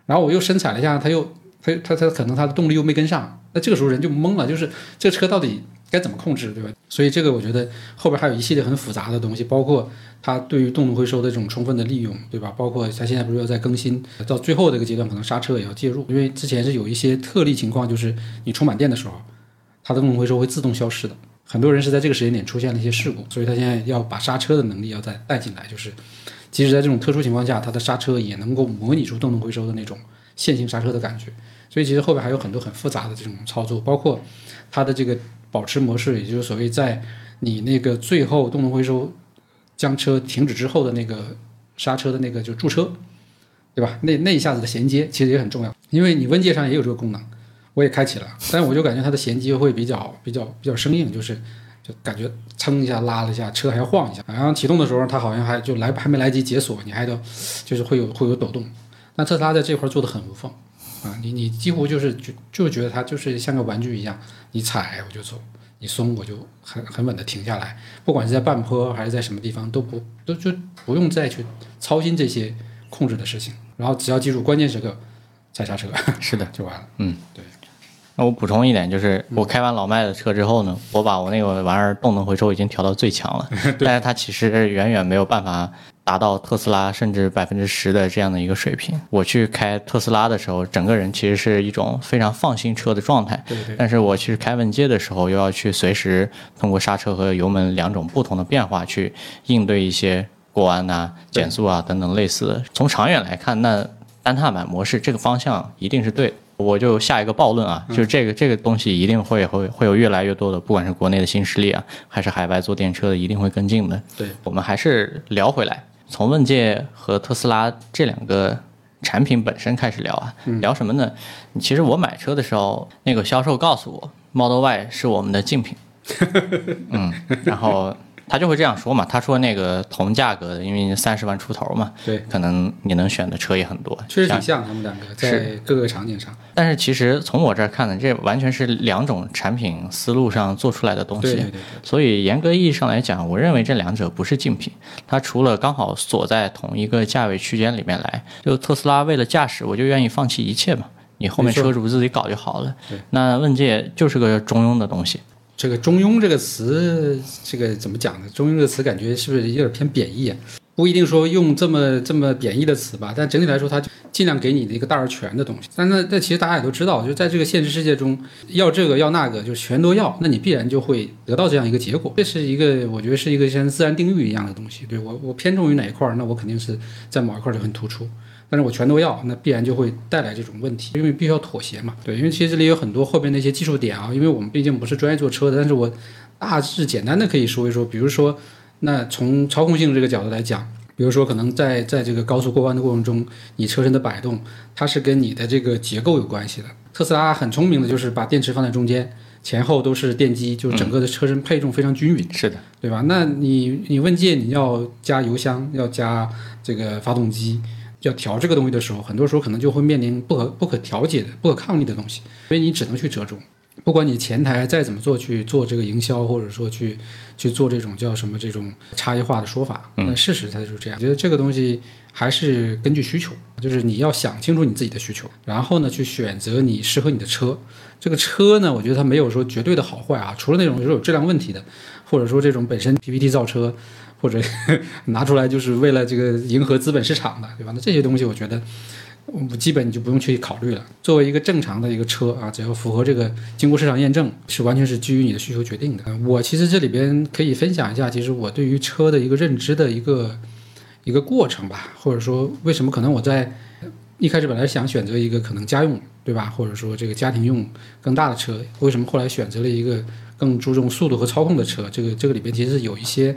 然后我又深踩了一下，它又。它它它可能它的动力又没跟上，那这个时候人就懵了，就是这车到底该怎么控制，对吧？所以这个我觉得后边还有一系列很复杂的东西，包括它对于动能回收的这种充分的利用，对吧？包括它现在不是要在更新，到最后这个阶段可能刹车也要介入，因为之前是有一些特例情况，就是你充满电的时候，它的动能回收会自动消失的。很多人是在这个时间点出现了一些事故，所以它现在要把刹车的能力要再带进来，就是即使在这种特殊情况下，它的刹车也能够模拟出动能回收的那种线性刹车的感觉。所以其实后边还有很多很复杂的这种操作，包括它的这个保持模式，也就是所谓在你那个最后动能回收将车停止之后的那个刹车的那个就驻车，对吧？那那一下子的衔接其实也很重要，因为你温界上也有这个功能，我也开启了，但我就感觉它的衔接会比较比较比较生硬，就是就感觉蹭一下拉了一下，车还要晃一下，然后启动的时候它好像还就来还没来及解锁，你还得就是会有会有抖动。那特斯拉在这块做的很无缝啊，你你几乎就是就就觉得它就是像个玩具一样，你踩我就走，你松我就很很稳的停下来，不管是在半坡还是在什么地方都不都就不用再去操心这些控制的事情，然后只要记住关键时刻踩刹车是的，就完了。嗯，对。那我补充一点，就是我开完老迈的车之后呢，我把我那个玩意儿动能回收已经调到最强了，但是它其实远远没有办法达到特斯拉甚至百分之十的这样的一个水平。我去开特斯拉的时候，整个人其实是一种非常放心车的状态，对对但是我其实开问界的时候，又要去随时通过刹车和油门两种不同的变化去应对一些过弯呐、减速啊等等类似的。从长远来看，那单踏板模式这个方向一定是对的。我就下一个暴论啊，就是这个这个东西一定会会会有越来越多的，不管是国内的新势力啊，还是海外做电车的，一定会跟进的。对，我们还是聊回来，从问界和特斯拉这两个产品本身开始聊啊，聊什么呢？其实我买车的时候，那个销售告诉我，Model Y 是我们的竞品，嗯，然后他就会这样说嘛，他说那个同价格的，因为三十万出头嘛，对，可能你能选的车也很多，像确实挺像他们两个在各个场景上。但是其实从我这儿看呢，这完全是两种产品思路上做出来的东西。对对对对，所以严格意义上来讲，我认为这两者不是竞品，它除了刚好锁在同一个价位区间里面来，就特斯拉为了驾驶，我就愿意放弃一切嘛，你后面车主自己搞就好了对。那问界就是个中庸的东西，这个“中庸”这个词，这个怎么讲呢？“中庸”这个词感觉是不是有点偏贬义啊？不一定说用这么这么贬义的词吧，但整体来说，它尽量给你的一个大而全的东西。但那那其实大家也都知道，就在这个现实世界中，要这个要那个，就全都要，那你必然就会得到这样一个结果。这是一个我觉得是一个像自然定律一样的东西。对我我偏重于哪一块，那我肯定是在某一块就很突出。但是我全都要，那必然就会带来这种问题，因为必须要妥协嘛。对，因为其实这里有很多后边的一些技术点啊，因为我们毕竟不是专业做车的，但是我大致简单的可以说一说，比如说，那从操控性这个角度来讲，比如说可能在在这个高速过弯的过程中，你车身的摆动，它是跟你的这个结构有关系的。特斯拉很聪明的就是把电池放在中间，前后都是电机，就是整个的车身配重非常均匀。是的，对吧？那你你问界你要加油箱，要加这个发动机，要调这个东西的时候，很多时候可能就会面临不可不可调节的、不可抗力的东西，所以你只能去折中。不管你前台再怎么做去做这个营销，或者说去去做这种叫什么这种差异化的说法，但事实它就是这样。我觉得这个东西还是根据需求，就是你要想清楚你自己的需求，然后呢去选择你适合你的车。这个车呢，我觉得它没有说绝对的好坏啊，除了那种就是有质量问题的，或者说这种本身 PPT 造车，或者 拿出来就是为了这个迎合资本市场的，对吧？那这些东西我觉得。我基本你就不用去考虑了。作为一个正常的一个车啊，只要符合这个经过市场验证，是完全是基于你的需求决定的。我其实这里边可以分享一下，其实我对于车的一个认知的一个一个过程吧，或者说为什么可能我在一开始本来想选择一个可能家用，对吧？或者说这个家庭用更大的车，为什么后来选择了一个更注重速度和操控的车？这个这个里边其实有一些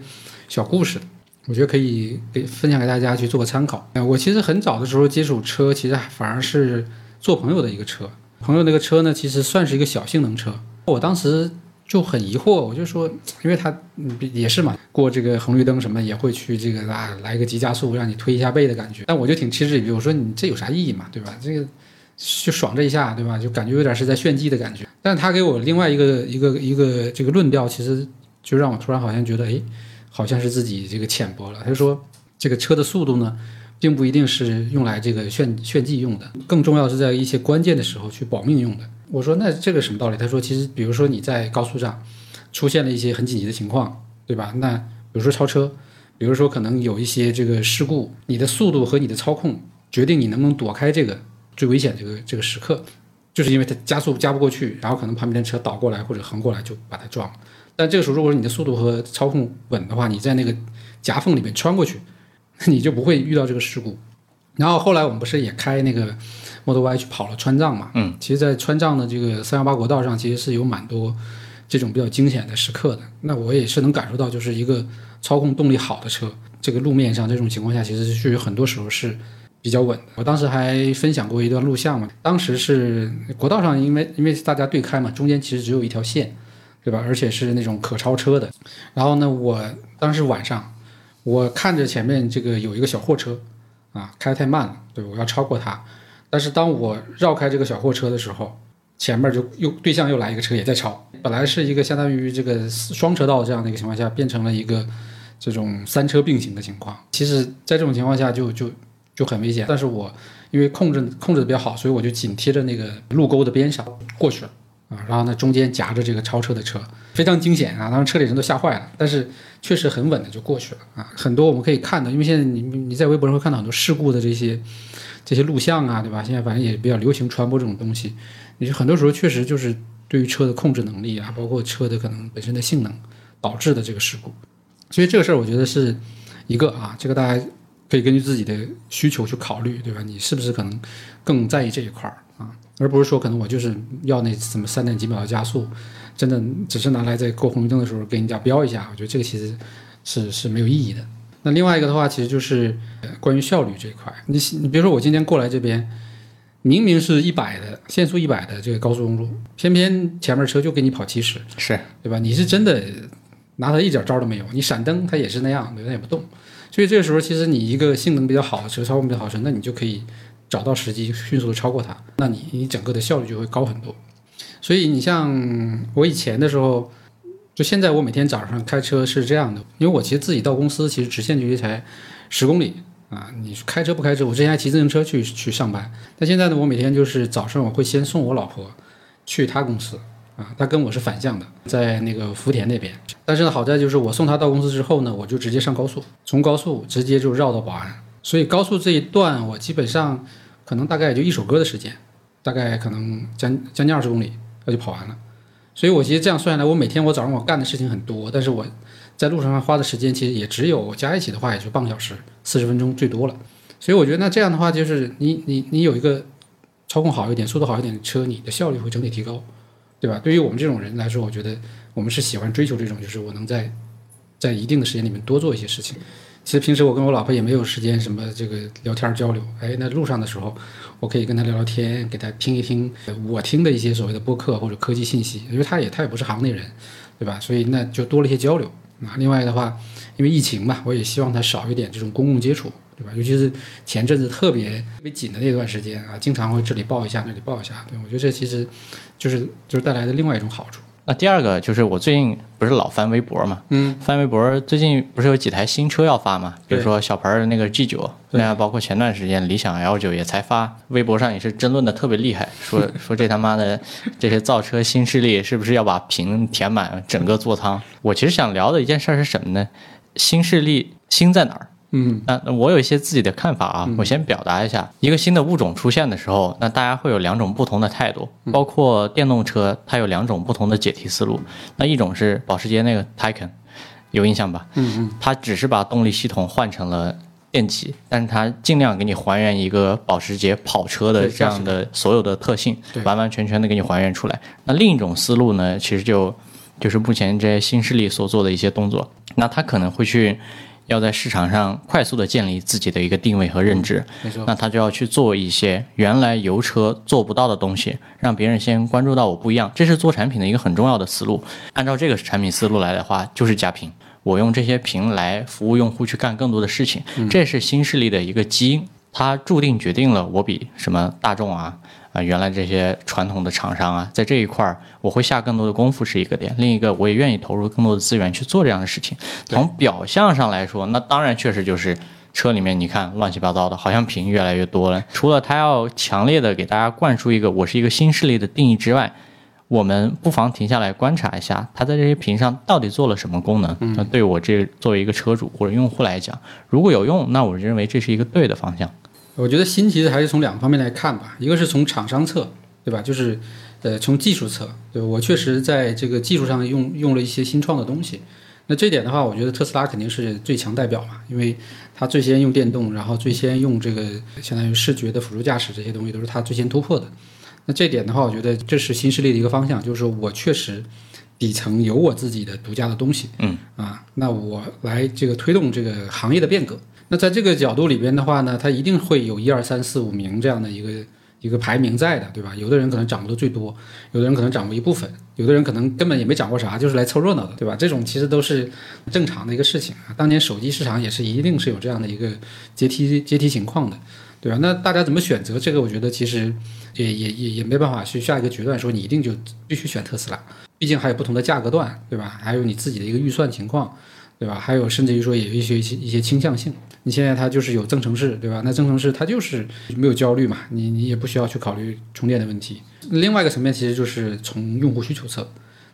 小故事。我觉得可以给分享给大家去做个参考。呃，我其实很早的时候接触车，其实反而是做朋友的一个车。朋友那个车呢，其实算是一个小性能车。我当时就很疑惑，我就说，因为它嗯也是嘛，过这个红绿灯什么也会去这个啊来个急加速，让你推一下背的感觉。但我就挺嗤之以鼻，我说你这有啥意义嘛，对吧？这个就爽这一下，对吧？就感觉有点是在炫技的感觉。但他给我另外一个一个一个这个论调，其实就让我突然好像觉得，哎。好像是自己这个浅薄了。他说，这个车的速度呢，并不一定是用来这个炫炫技用的，更重要是在一些关键的时候去保命用的。我说那这个什么道理？他说其实比如说你在高速上出现了一些很紧急的情况，对吧？那比如说超车，比如说可能有一些这个事故，你的速度和你的操控决定你能不能躲开这个最危险这个这个时刻，就是因为它加速加不过去，然后可能旁边的车倒过来或者横过来就把它撞了。但这个时候，如果说你的速度和操控稳的话，你在那个夹缝里面穿过去，你就不会遇到这个事故。然后后来我们不是也开那个 Model Y 去跑了川藏嘛？嗯，其实，在川藏的这个三幺八国道上，其实是有蛮多这种比较惊险的时刻的。那我也是能感受到，就是一个操控动力好的车，这个路面上这种情况下，其实是有很多时候是比较稳的。我当时还分享过一段录像嘛，当时是国道上，因为因为大家对开嘛，中间其实只有一条线，对吧？而且是那种可超车的。然后呢，我当时晚上，我看着前面这个有一个小货车。啊，开太慢了，对，我要超过它。但是当我绕开这个小货车的时候，前面就又对向又来一个车也在超。本来是一个相当于这个双车道这样的一个情况下，变成了一个这种三车并行的情况。其实，在这种情况下就就就很危险。但是我因为控制控制的比较好，所以我就紧贴着那个路沟的边上过去了啊。然后呢，中间夹着这个超车的车，非常惊险啊！当时车里人都吓坏了，但是。确实很稳的就过去了啊，很多我们可以看到，因为现在你你在微博上会看到很多事故的这些这些录像啊，对吧？现在反正也比较流行传播这种东西，你很多时候确实就是对于车的控制能力啊，包括车的可能本身的性能导致的这个事故，所以这个事儿我觉得是一个啊，这个大家可以根据自己的需求去考虑，对吧？你是不是可能更在意这一块儿，而不是说可能我就是要那什么三点几秒的加速。真的只是拿来在过红绿灯的时候给人家标一下，我觉得这个其实是是没有意义的。那另外一个的话，其实就是关于效率这一块。你你比如说我今天过来这边，明明是一百的限速一百的这个高速公路，偏偏前面车就给你跑七十，是对吧？你是真的拿它一点招都没有，你闪灯它也是那样，它也不动。所以这个时候，其实你一个性能比较好的车，操控比较好的车，那你就可以找到时机，迅速的超过它，那你你整个的效率就会高很多。所以你像我以前的时候，就现在我每天早上开车是这样的，因为我其实自己到公司其实直线距离才十公里啊。你开车不开车？我之前还骑自行车去去上班，但现在呢，我每天就是早上我会先送我老婆去她公司啊，她跟我是反向的，在那个福田那边。但是呢，好在就是我送她到公司之后呢，我就直接上高速，从高速直接就绕到宝安，所以高速这一段我基本上可能大概也就一首歌的时间，大概可能将将近二十公里。那就跑完了，所以我其实这样算下来，我每天我早上我干的事情很多，但是我在路上花的时间其实也只有加一起的话，也就半个小时，四十分钟最多了。所以我觉得那这样的话，就是你你你有一个操控好一点、速度好一点的车，你的效率会整体提高，对吧？对于我们这种人来说，我觉得我们是喜欢追求这种，就是我能在在一定的时间里面多做一些事情。其实平时我跟我老婆也没有时间什么这个聊天交流，哎，那路上的时候。我可以跟她聊聊天，给她听一听我听的一些所谓的播客或者科技信息，因为她也她也不是行内人，对吧？所以那就多了一些交流啊。另外的话，因为疫情嘛，我也希望她少一点这种公共接触，对吧？尤其是前阵子特别特别紧的那段时间啊，经常会这里报一下那里报一下，对我觉得这其实就是就是带来的另外一种好处。那第二个就是我最近不是老翻微博嘛，嗯，翻微博最近不是有几台新车要发嘛，比如说小鹏的那个 G 九，那包括前段时间理想 L 九也才发，微博上也是争论的特别厉害，说说这他妈的这些造车新势力是不是要把屏填满整个座舱？我其实想聊的一件事是什么呢？新势力新在哪儿？嗯，那那我有一些自己的看法啊，我先表达一下。一个新的物种出现的时候，那大家会有两种不同的态度，包括电动车，它有两种不同的解题思路。那一种是保时捷那个 Taycan，有印象吧？嗯嗯，它只是把动力系统换成了电机，但是它尽量给你还原一个保时捷跑车的这样的所有的特性，完完全全的给你还原出来。那另一种思路呢，其实就就是目前这些新势力所做的一些动作，那它可能会去。要在市场上快速的建立自己的一个定位和认知，没错，那他就要去做一些原来油车做不到的东西，让别人先关注到我不一样，这是做产品的一个很重要的思路。按照这个产品思路来的话，就是加屏，我用这些屏来服务用户去干更多的事情，这是新势力的一个基因，它注定决定了我比什么大众啊。啊，原来这些传统的厂商啊，在这一块儿我会下更多的功夫是一个点，另一个我也愿意投入更多的资源去做这样的事情。从表象上来说，那当然确实就是车里面你看乱七八糟的，好像屏越来越多了。除了它要强烈的给大家灌输一个我是一个新势力的定义之外，我们不妨停下来观察一下，它在这些屏上到底做了什么功能。那对我这作为一个车主或者用户来讲，如果有用，那我认为这是一个对的方向。我觉得新其实还是从两个方面来看吧，一个是从厂商侧，对吧？就是，呃，从技术侧，对我确实在这个技术上用用了一些新创的东西。那这点的话，我觉得特斯拉肯定是最强代表嘛，因为它最先用电动，然后最先用这个相当于视觉的辅助驾驶这些东西都是它最先突破的。那这点的话，我觉得这是新势力的一个方向，就是说我确实底层有我自己的独家的东西，嗯啊，那我来这个推动这个行业的变革。那在这个角度里边的话呢，它一定会有一二三四五名这样的一个一个排名在的，对吧？有的人可能掌握的最多，有的人可能掌握一部分，有的人可能根本也没掌握啥，就是来凑热闹的，对吧？这种其实都是正常的一个事情啊。当年手机市场也是一定是有这样的一个阶梯阶梯情况的，对吧？那大家怎么选择这个？我觉得其实也也也也没办法去下一个决断，说你一定就必须选特斯拉，毕竟还有不同的价格段，对吧？还有你自己的一个预算情况，对吧？还有甚至于说也有一些一些一些倾向性。你现在它就是有增程式，对吧？那增程式它就是没有焦虑嘛，你你也不需要去考虑充电的问题。另外一个层面其实就是从用户需求侧，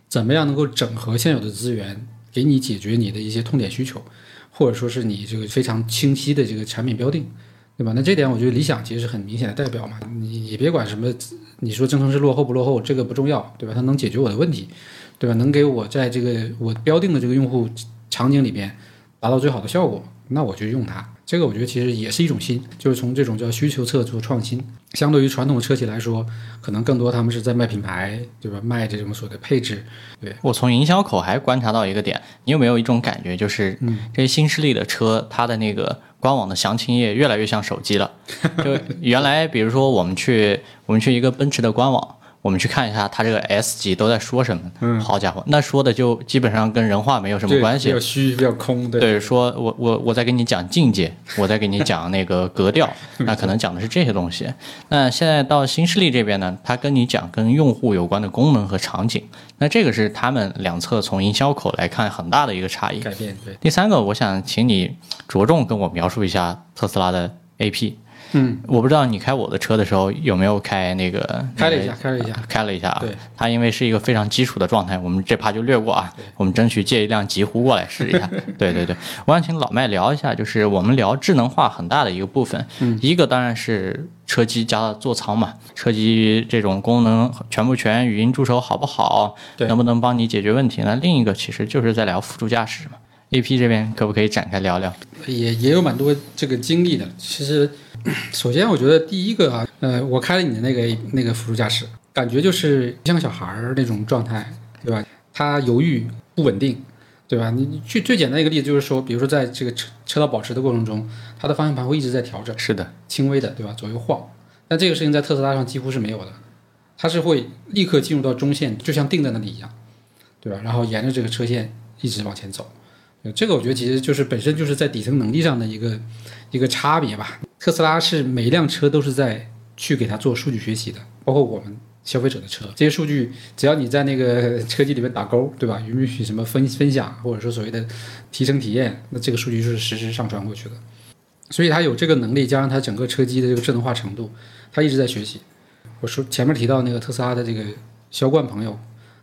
怎么样能够整合现有的资源，给你解决你的一些痛点需求，或者说是你这个非常清晰的这个产品标定，对吧？那这点我觉得理想其实是很明显的代表嘛。你也别管什么，你说增程式落后不落后，这个不重要，对吧？它能解决我的问题，对吧？能给我在这个我标定的这个用户场景里边达到最好的效果。那我就用它，这个我觉得其实也是一种新，就是从这种叫需求侧做创新。相对于传统的车企来说，可能更多他们是在卖品牌，对吧？卖这种所谓的配置。对我从营销口还观察到一个点，你有没有一种感觉，就是这些新势力的车，它的那个官网的详情页越来越像手机了。就原来，比如说我们去我们去一个奔驰的官网。我们去看一下他这个 S 级都在说什么。嗯，好家伙，那说的就基本上跟人话没有什么关系，比较虚，比较空。对，对，说我我我在给你讲境界，我在给你讲那个格调，那可能讲的是这些东西。那现在到新势力这边呢，他跟你讲跟用户有关的功能和场景，那这个是他们两侧从营销口来看很大的一个差异。改变对。第三个，我想请你着重跟我描述一下特斯拉的 AP。嗯，我不知道你开我的车的时候有没有开那个，开了一下，开了一下，开了一下啊。对，它因为是一个非常基础的状态，我们这趴就略过啊。我们争取借一辆极狐过来试一下。对对对，我想请老麦聊一下，就是我们聊智能化很大的一个部分。嗯，一个当然是车机加座舱嘛，车机这种功能全不全，语音助手好不好，能不能帮你解决问题？那另一个其实就是在聊辅助驾驶嘛。A P 这边可不可以展开聊聊？也也有蛮多这个经历的。其实，首先我觉得第一个啊，呃，我开了你的那个那个辅助驾驶，感觉就是像小孩儿那种状态，对吧？他犹豫不稳定，对吧？你最最简单一个例子就是说，比如说在这个车车道保持的过程中，它的方向盘会一直在调整，是的，轻微的，对吧？左右晃。但这个事情在特斯拉上几乎是没有的，它是会立刻进入到中线，就像定在那里一样，对吧？然后沿着这个车线一直往前走。这个我觉得其实就是本身就是在底层能力上的一个一个差别吧。特斯拉是每一辆车都是在去给它做数据学习的，包括我们消费者的车，这些数据只要你在那个车机里面打勾，对吧？允不允许什么分分享，或者说所谓的提升体验，那这个数据就是实时上传过去的。所以它有这个能力，加上它整个车机的这个智能化程度，它一直在学习。我说前面提到那个特斯拉的这个销冠朋友，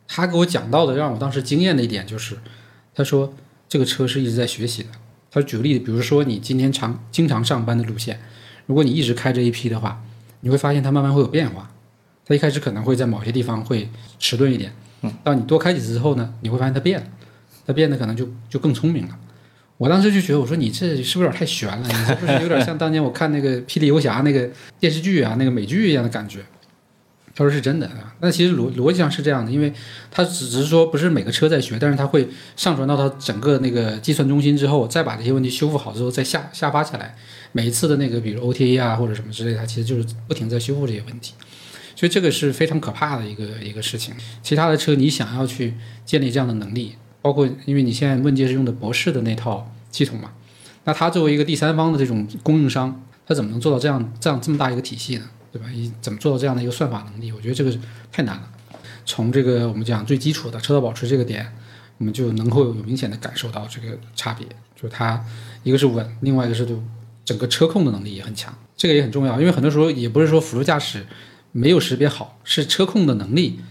他给我讲到的让我当时惊艳的一点就是，他说。这个车是一直在学习的。他举个例子，比如说你今天常经常上班的路线，如果你一直开着一批的话，你会发现它慢慢会有变化。它一开始可能会在某些地方会迟钝一点，嗯，当你多开几次之后呢，你会发现它变了，它变得可能就就更聪明了。我当时就觉得，我说你这是不是有点太悬了？你是不是有点像当年我看那个《霹雳游侠》那个电视剧啊，那个美剧一样的感觉？他说是真的啊，那其实逻逻辑上是这样的，因为它只只是说不是每个车在学，但是它会上传到它整个那个计算中心之后，再把这些问题修复好之后再下下发下来。每一次的那个比如 OTA 啊或者什么之类，它其实就是不停在修复这些问题，所以这个是非常可怕的一个一个事情。其他的车你想要去建立这样的能力，包括因为你现在问界是用的博士的那套系统嘛，那它作为一个第三方的这种供应商，它怎么能做到这样这样这么大一个体系呢？对吧？你怎么做到这样的一个算法能力？我觉得这个太难了。从这个我们讲最基础的车道保持这个点，我们就能够有明显的感受到这个差别。就是它一个是稳，另外一个是就整个车控的能力也很强。这个也很重要，因为很多时候也不是说辅助驾驶没有识别好，是车控的能力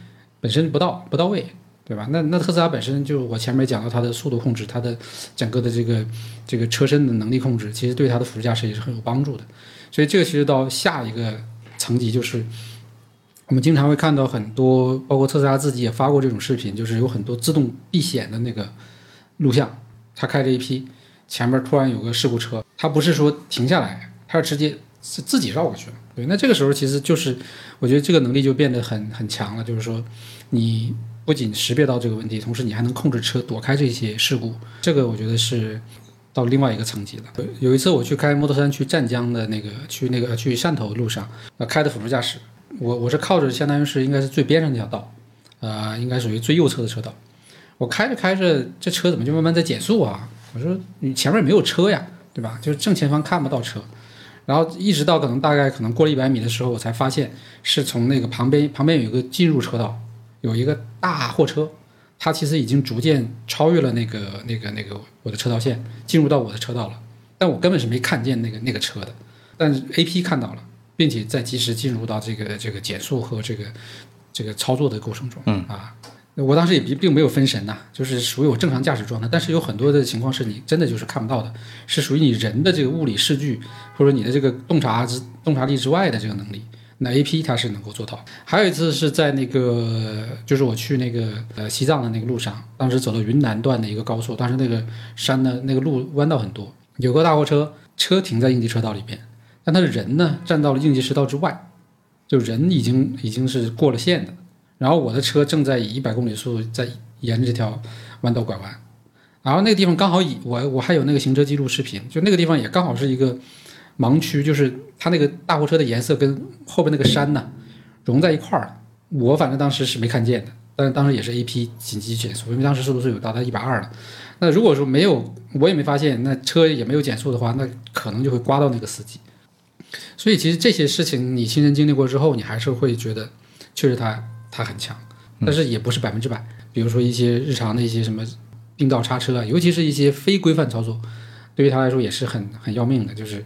本身不到不到位，对吧？那那特斯拉本身就我前面讲到它的速度控制，它的整个的这个这个车身的能力控制，其实对它的辅助驾驶也是很有帮助的。所以这个其实到下一个。层级就是，我们经常会看到很多，包括特斯拉自己也发过这种视频，就是有很多自动避险的那个录像，他开着一批前面突然有个事故车，他不是说停下来，他是直接是自己绕过去了。对，那这个时候其实就是我觉得这个能力就变得很很强了，就是说你不仅识别到这个问题，同时你还能控制车躲开这些事故，这个我觉得是到另外一个层级了。有一次我去开摩托山去湛江的那个去那个去汕头的路上，呃，开的辅助驾驶，我我是靠着相当于是应该是最边上那条道，呃，应该属于最右侧的车道。我开着开着，这车怎么就慢慢在减速啊？我说你前面没有车呀，对吧？就是正前方看不到车，然后一直到可能大概可能过了一百米的时候，我才发现是从那个旁边旁边有一个进入车道，有一个大货车，它其实已经逐渐超越了那个那个那个我的车道线，进入到我的车道了，但我根本是没看见那个那个车的，但是 A P 看到了，并且在及时进入到这个这个减速和这个这个操作的过程中，嗯啊。我当时也并并没有分神呐、就是属于我正常驾驶状态，但是有很多的情况是你真的就是看不到的，是属于你人的这个物理视距或者你的这个洞察之洞察力之外的这个能力。那 A P 它是能够做到。还有一次是在那个，就是我去那个呃西藏的那个路上，当时走到云南段的一个高速，当时那个山的那个路弯道很多，有个大货车车停在应急车道里边，但他的人呢站到了应急车道之外，就人已经已经是过了线的。然后我的车正在以一百公里速度在沿着这条弯道拐弯，然后那个地方刚好以我我还有那个行车记录视频，就那个地方也刚好是一个盲区，就是它那个大货车的颜色跟后边那个山呢融在一块儿了。我反正当时是没看见的，但是当时也是 A P 紧急减速，因为当时速度是有达到一百二了。那如果说没有我也没发现，那车也没有减速的话，那可能就会刮到那个司机。所以其实这些事情你亲身经历过之后，你还是会觉得确实他。他很强，但是也不是百分之百。比如说一些日常的一些什么并道刹车啊，尤其是一些非规范操作，对于他来说也是很很要命的。就是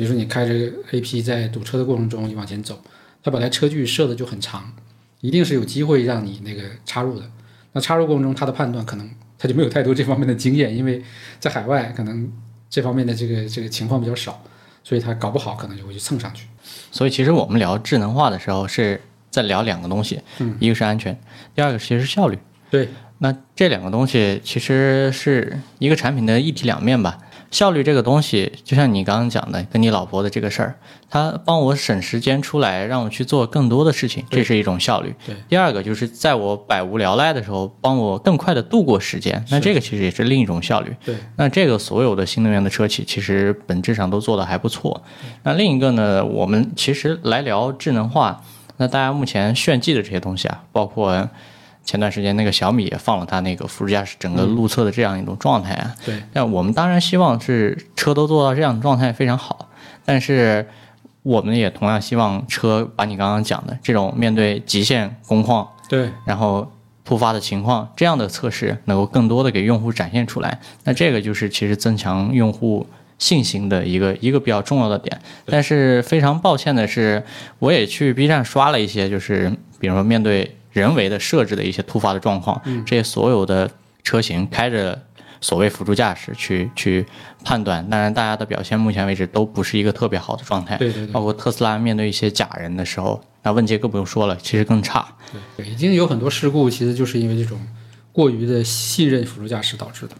比如说你开着 A P 在堵车的过程中，你往前走，它本来车距设的就很长，一定是有机会让你那个插入的。那插入过程中，它的判断可能它就没有太多这方面的经验，因为在海外可能这方面的这个这个情况比较少，所以它搞不好可能就会去蹭上去。所以其实我们聊智能化的时候是。在聊两个东西，嗯，一个是安全，第二个其实是效率。对，那这两个东西其实是一个产品的一体两面吧。效率这个东西，就像你刚刚讲的，跟你老婆的这个事儿，他帮我省时间出来，让我去做更多的事情，这是一种效率。对，第二个就是在我百无聊赖的时候，帮我更快的度过时间，那这个其实也是另一种效率。对，那这个所有的新能源的车企其实本质上都做得还不错。那另一个呢，我们其实来聊智能化。那大家目前炫技的这些东西啊，包括前段时间那个小米也放了它那个辅助驾驶整个路测的这样一种状态啊。对。那我们当然希望是车都做到这样的状态非常好，但是我们也同样希望车把你刚刚讲的这种面对极限工况，对，然后突发的情况这样的测试能够更多的给用户展现出来。那这个就是其实增强用户。信心的一个一个比较重要的点，但是非常抱歉的是，我也去 B 站刷了一些，就是比如说面对人为的设置的一些突发的状况，这些所有的车型开着所谓辅助驾驶去去判断，当然大家的表现目前为止都不是一个特别好的状态，对对对，包括特斯拉面对一些假人的时候，那问界更不用说了，其实更差，对对，已经有很多事故，其实就是因为这种过于的信任辅助驾驶导致的。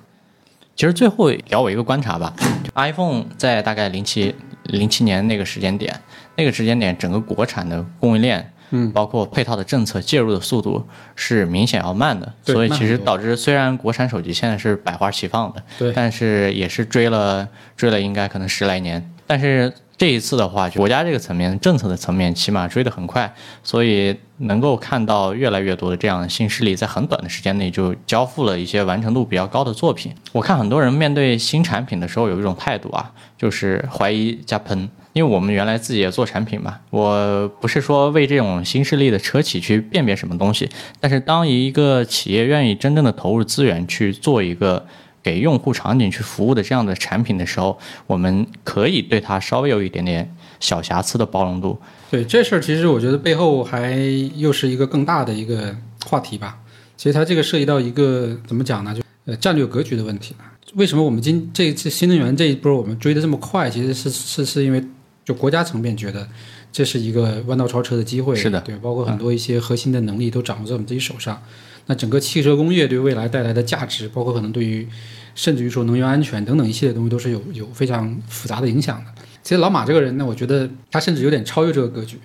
其实最后聊我一个观察吧，iPhone 在大概零七零七年那个时间点，那个时间点整个国产的供应链，嗯，包括配套的政策介入的速度是明显要慢的，所以其实导致虽然国产手机现在是百花齐放的，对，但是也是追了追了应该可能十来年，但是。这一次的话，国家这个层面、政策的层面，起码追得很快，所以能够看到越来越多的这样的新势力，在很短的时间内就交付了一些完成度比较高的作品。我看很多人面对新产品的时候有一种态度啊，就是怀疑加喷。因为我们原来自己也做产品嘛，我不是说为这种新势力的车企去辨别什么东西，但是当一个企业愿意真正的投入资源去做一个。给用户场景去服务的这样的产品的时候，我们可以对它稍微有一点点小瑕疵的包容度。对这事儿，其实我觉得背后还又是一个更大的一个话题吧。其实它这个涉及到一个怎么讲呢？就呃战略格局的问题。为什么我们今这次新能源这一波我们追的这么快？其实是是是因为就国家层面觉得这是一个弯道超车的机会。是的对，包括很多一些核心的能力都掌握在我们自己手上。那整个汽车工业对未来带来的价值，包括可能对于甚至于说能源安全等等一系列东西，都是有有非常复杂的影响的。其实老马这个人呢，我觉得他甚至有点超越这个格局。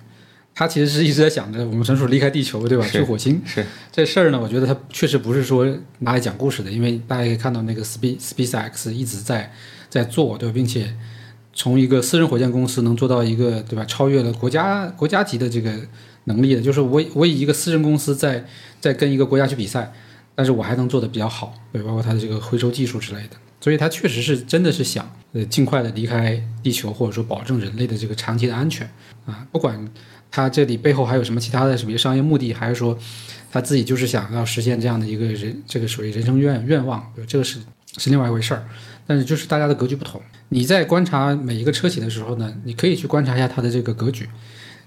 他其实是一直在想着我们什么时候离开地球，对吧？去火星。是这事儿呢，我觉得他确实不是说拿来讲故事的，因为大家可以看到那个 Space SpaceX 一直在在做，对吧，并且从一个私人火箭公司能做到一个对吧，超越了国家国家级的这个能力的，就是我我以一个私人公司在在跟一个国家去比赛，但是我还能做得比较好，对，包括它的这个回收技术之类的，所以他确实是真的是想呃尽快的离开地球，或者说保证人类的这个长期的安全啊，不管。他这里背后还有什么其他的什么商业目的，还是说他自己就是想要实现这样的一个人，这个属于人生愿愿望，这个是是另外一回事儿。但是就是大家的格局不同。你在观察每一个车企的时候呢，你可以去观察一下它的这个格局。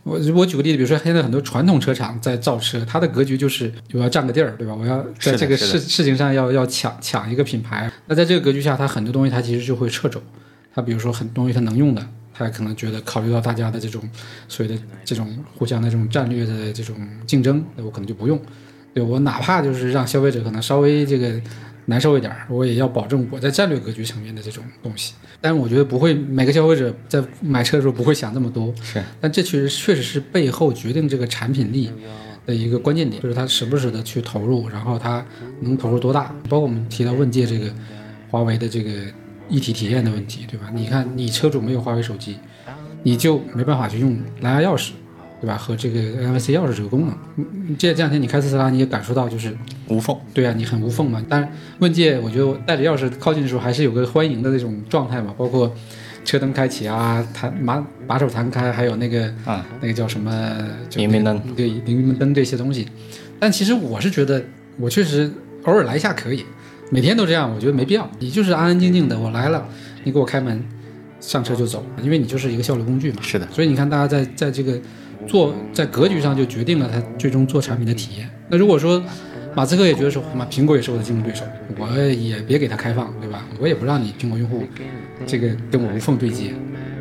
我我举个例子，比如说现在很多传统车厂在造车，它的格局就是我要占个地儿，对吧？我要在这个事事情上要要抢抢一个品牌。那在这个格局下，它很多东西它其实就会撤走。它比如说很多东西它能用的。它可能觉得考虑到大家的这种所谓的这种互相的这种战略的这种竞争，那我可能就不用。对我哪怕就是让消费者可能稍微这个难受一点，我也要保证我在战略格局层面的这种东西。但是我觉得不会，每个消费者在买车的时候不会想这么多。是，但这确实确实是背后决定这个产品力的一个关键点，就是他舍不舍得去投入，然后他能投入多大。包括我们提到问界这个华为的这个。一体体验的问题，对吧？你看，你车主没有华为手机，你就没办法去用蓝牙钥匙，对吧？和这个 NFC 钥匙这个功能。嗯，这这两天你开特斯拉，你也感受到就是无缝。对啊，你很无缝嘛。但问界，我觉得带着钥匙靠近的时候，还是有个欢迎的那种状态嘛。包括车灯开启啊，弹把把手弹开，还有那个啊，那个叫什么灵明灯，对，灵明灯这些东西。但其实我是觉得，我确实偶尔来一下可以。每天都这样，我觉得没必要。你就是安安静静的，我来了，你给我开门，上车就走，因为你就是一个效率工具嘛。是的。所以你看，大家在在这个做在格局上就决定了他最终做产品的体验。那如果说马斯克也觉得说，妈苹果也是我的竞争对手，我也别给他开放，对吧？我也不让你苹果用户这个跟我无缝对接，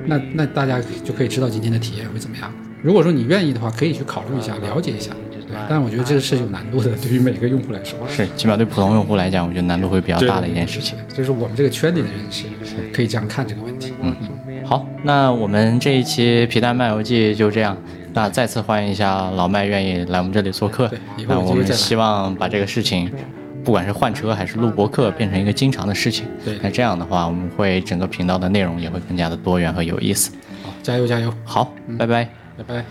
那那大家就可以知道今天的体验会怎么样。如果说你愿意的话，可以去考虑一下，了解一下。对但我觉得这个是有难度的，对于每个用户来说是，起码对普通用户来讲，我觉得难度会比较大的一件事情。就是我们这个圈里的人是可以这样看这个问题。嗯，好，那我们这一期皮蛋漫游记就这样。那再次欢迎一下老麦愿意来我们这里做客。那我们希望把这个事情，不管是换车还是录博客，变成一个经常的事情。对，那这样的话，我们会整个频道的内容也会更加的多元和有意思。好，加油加油！好，拜拜，拜拜。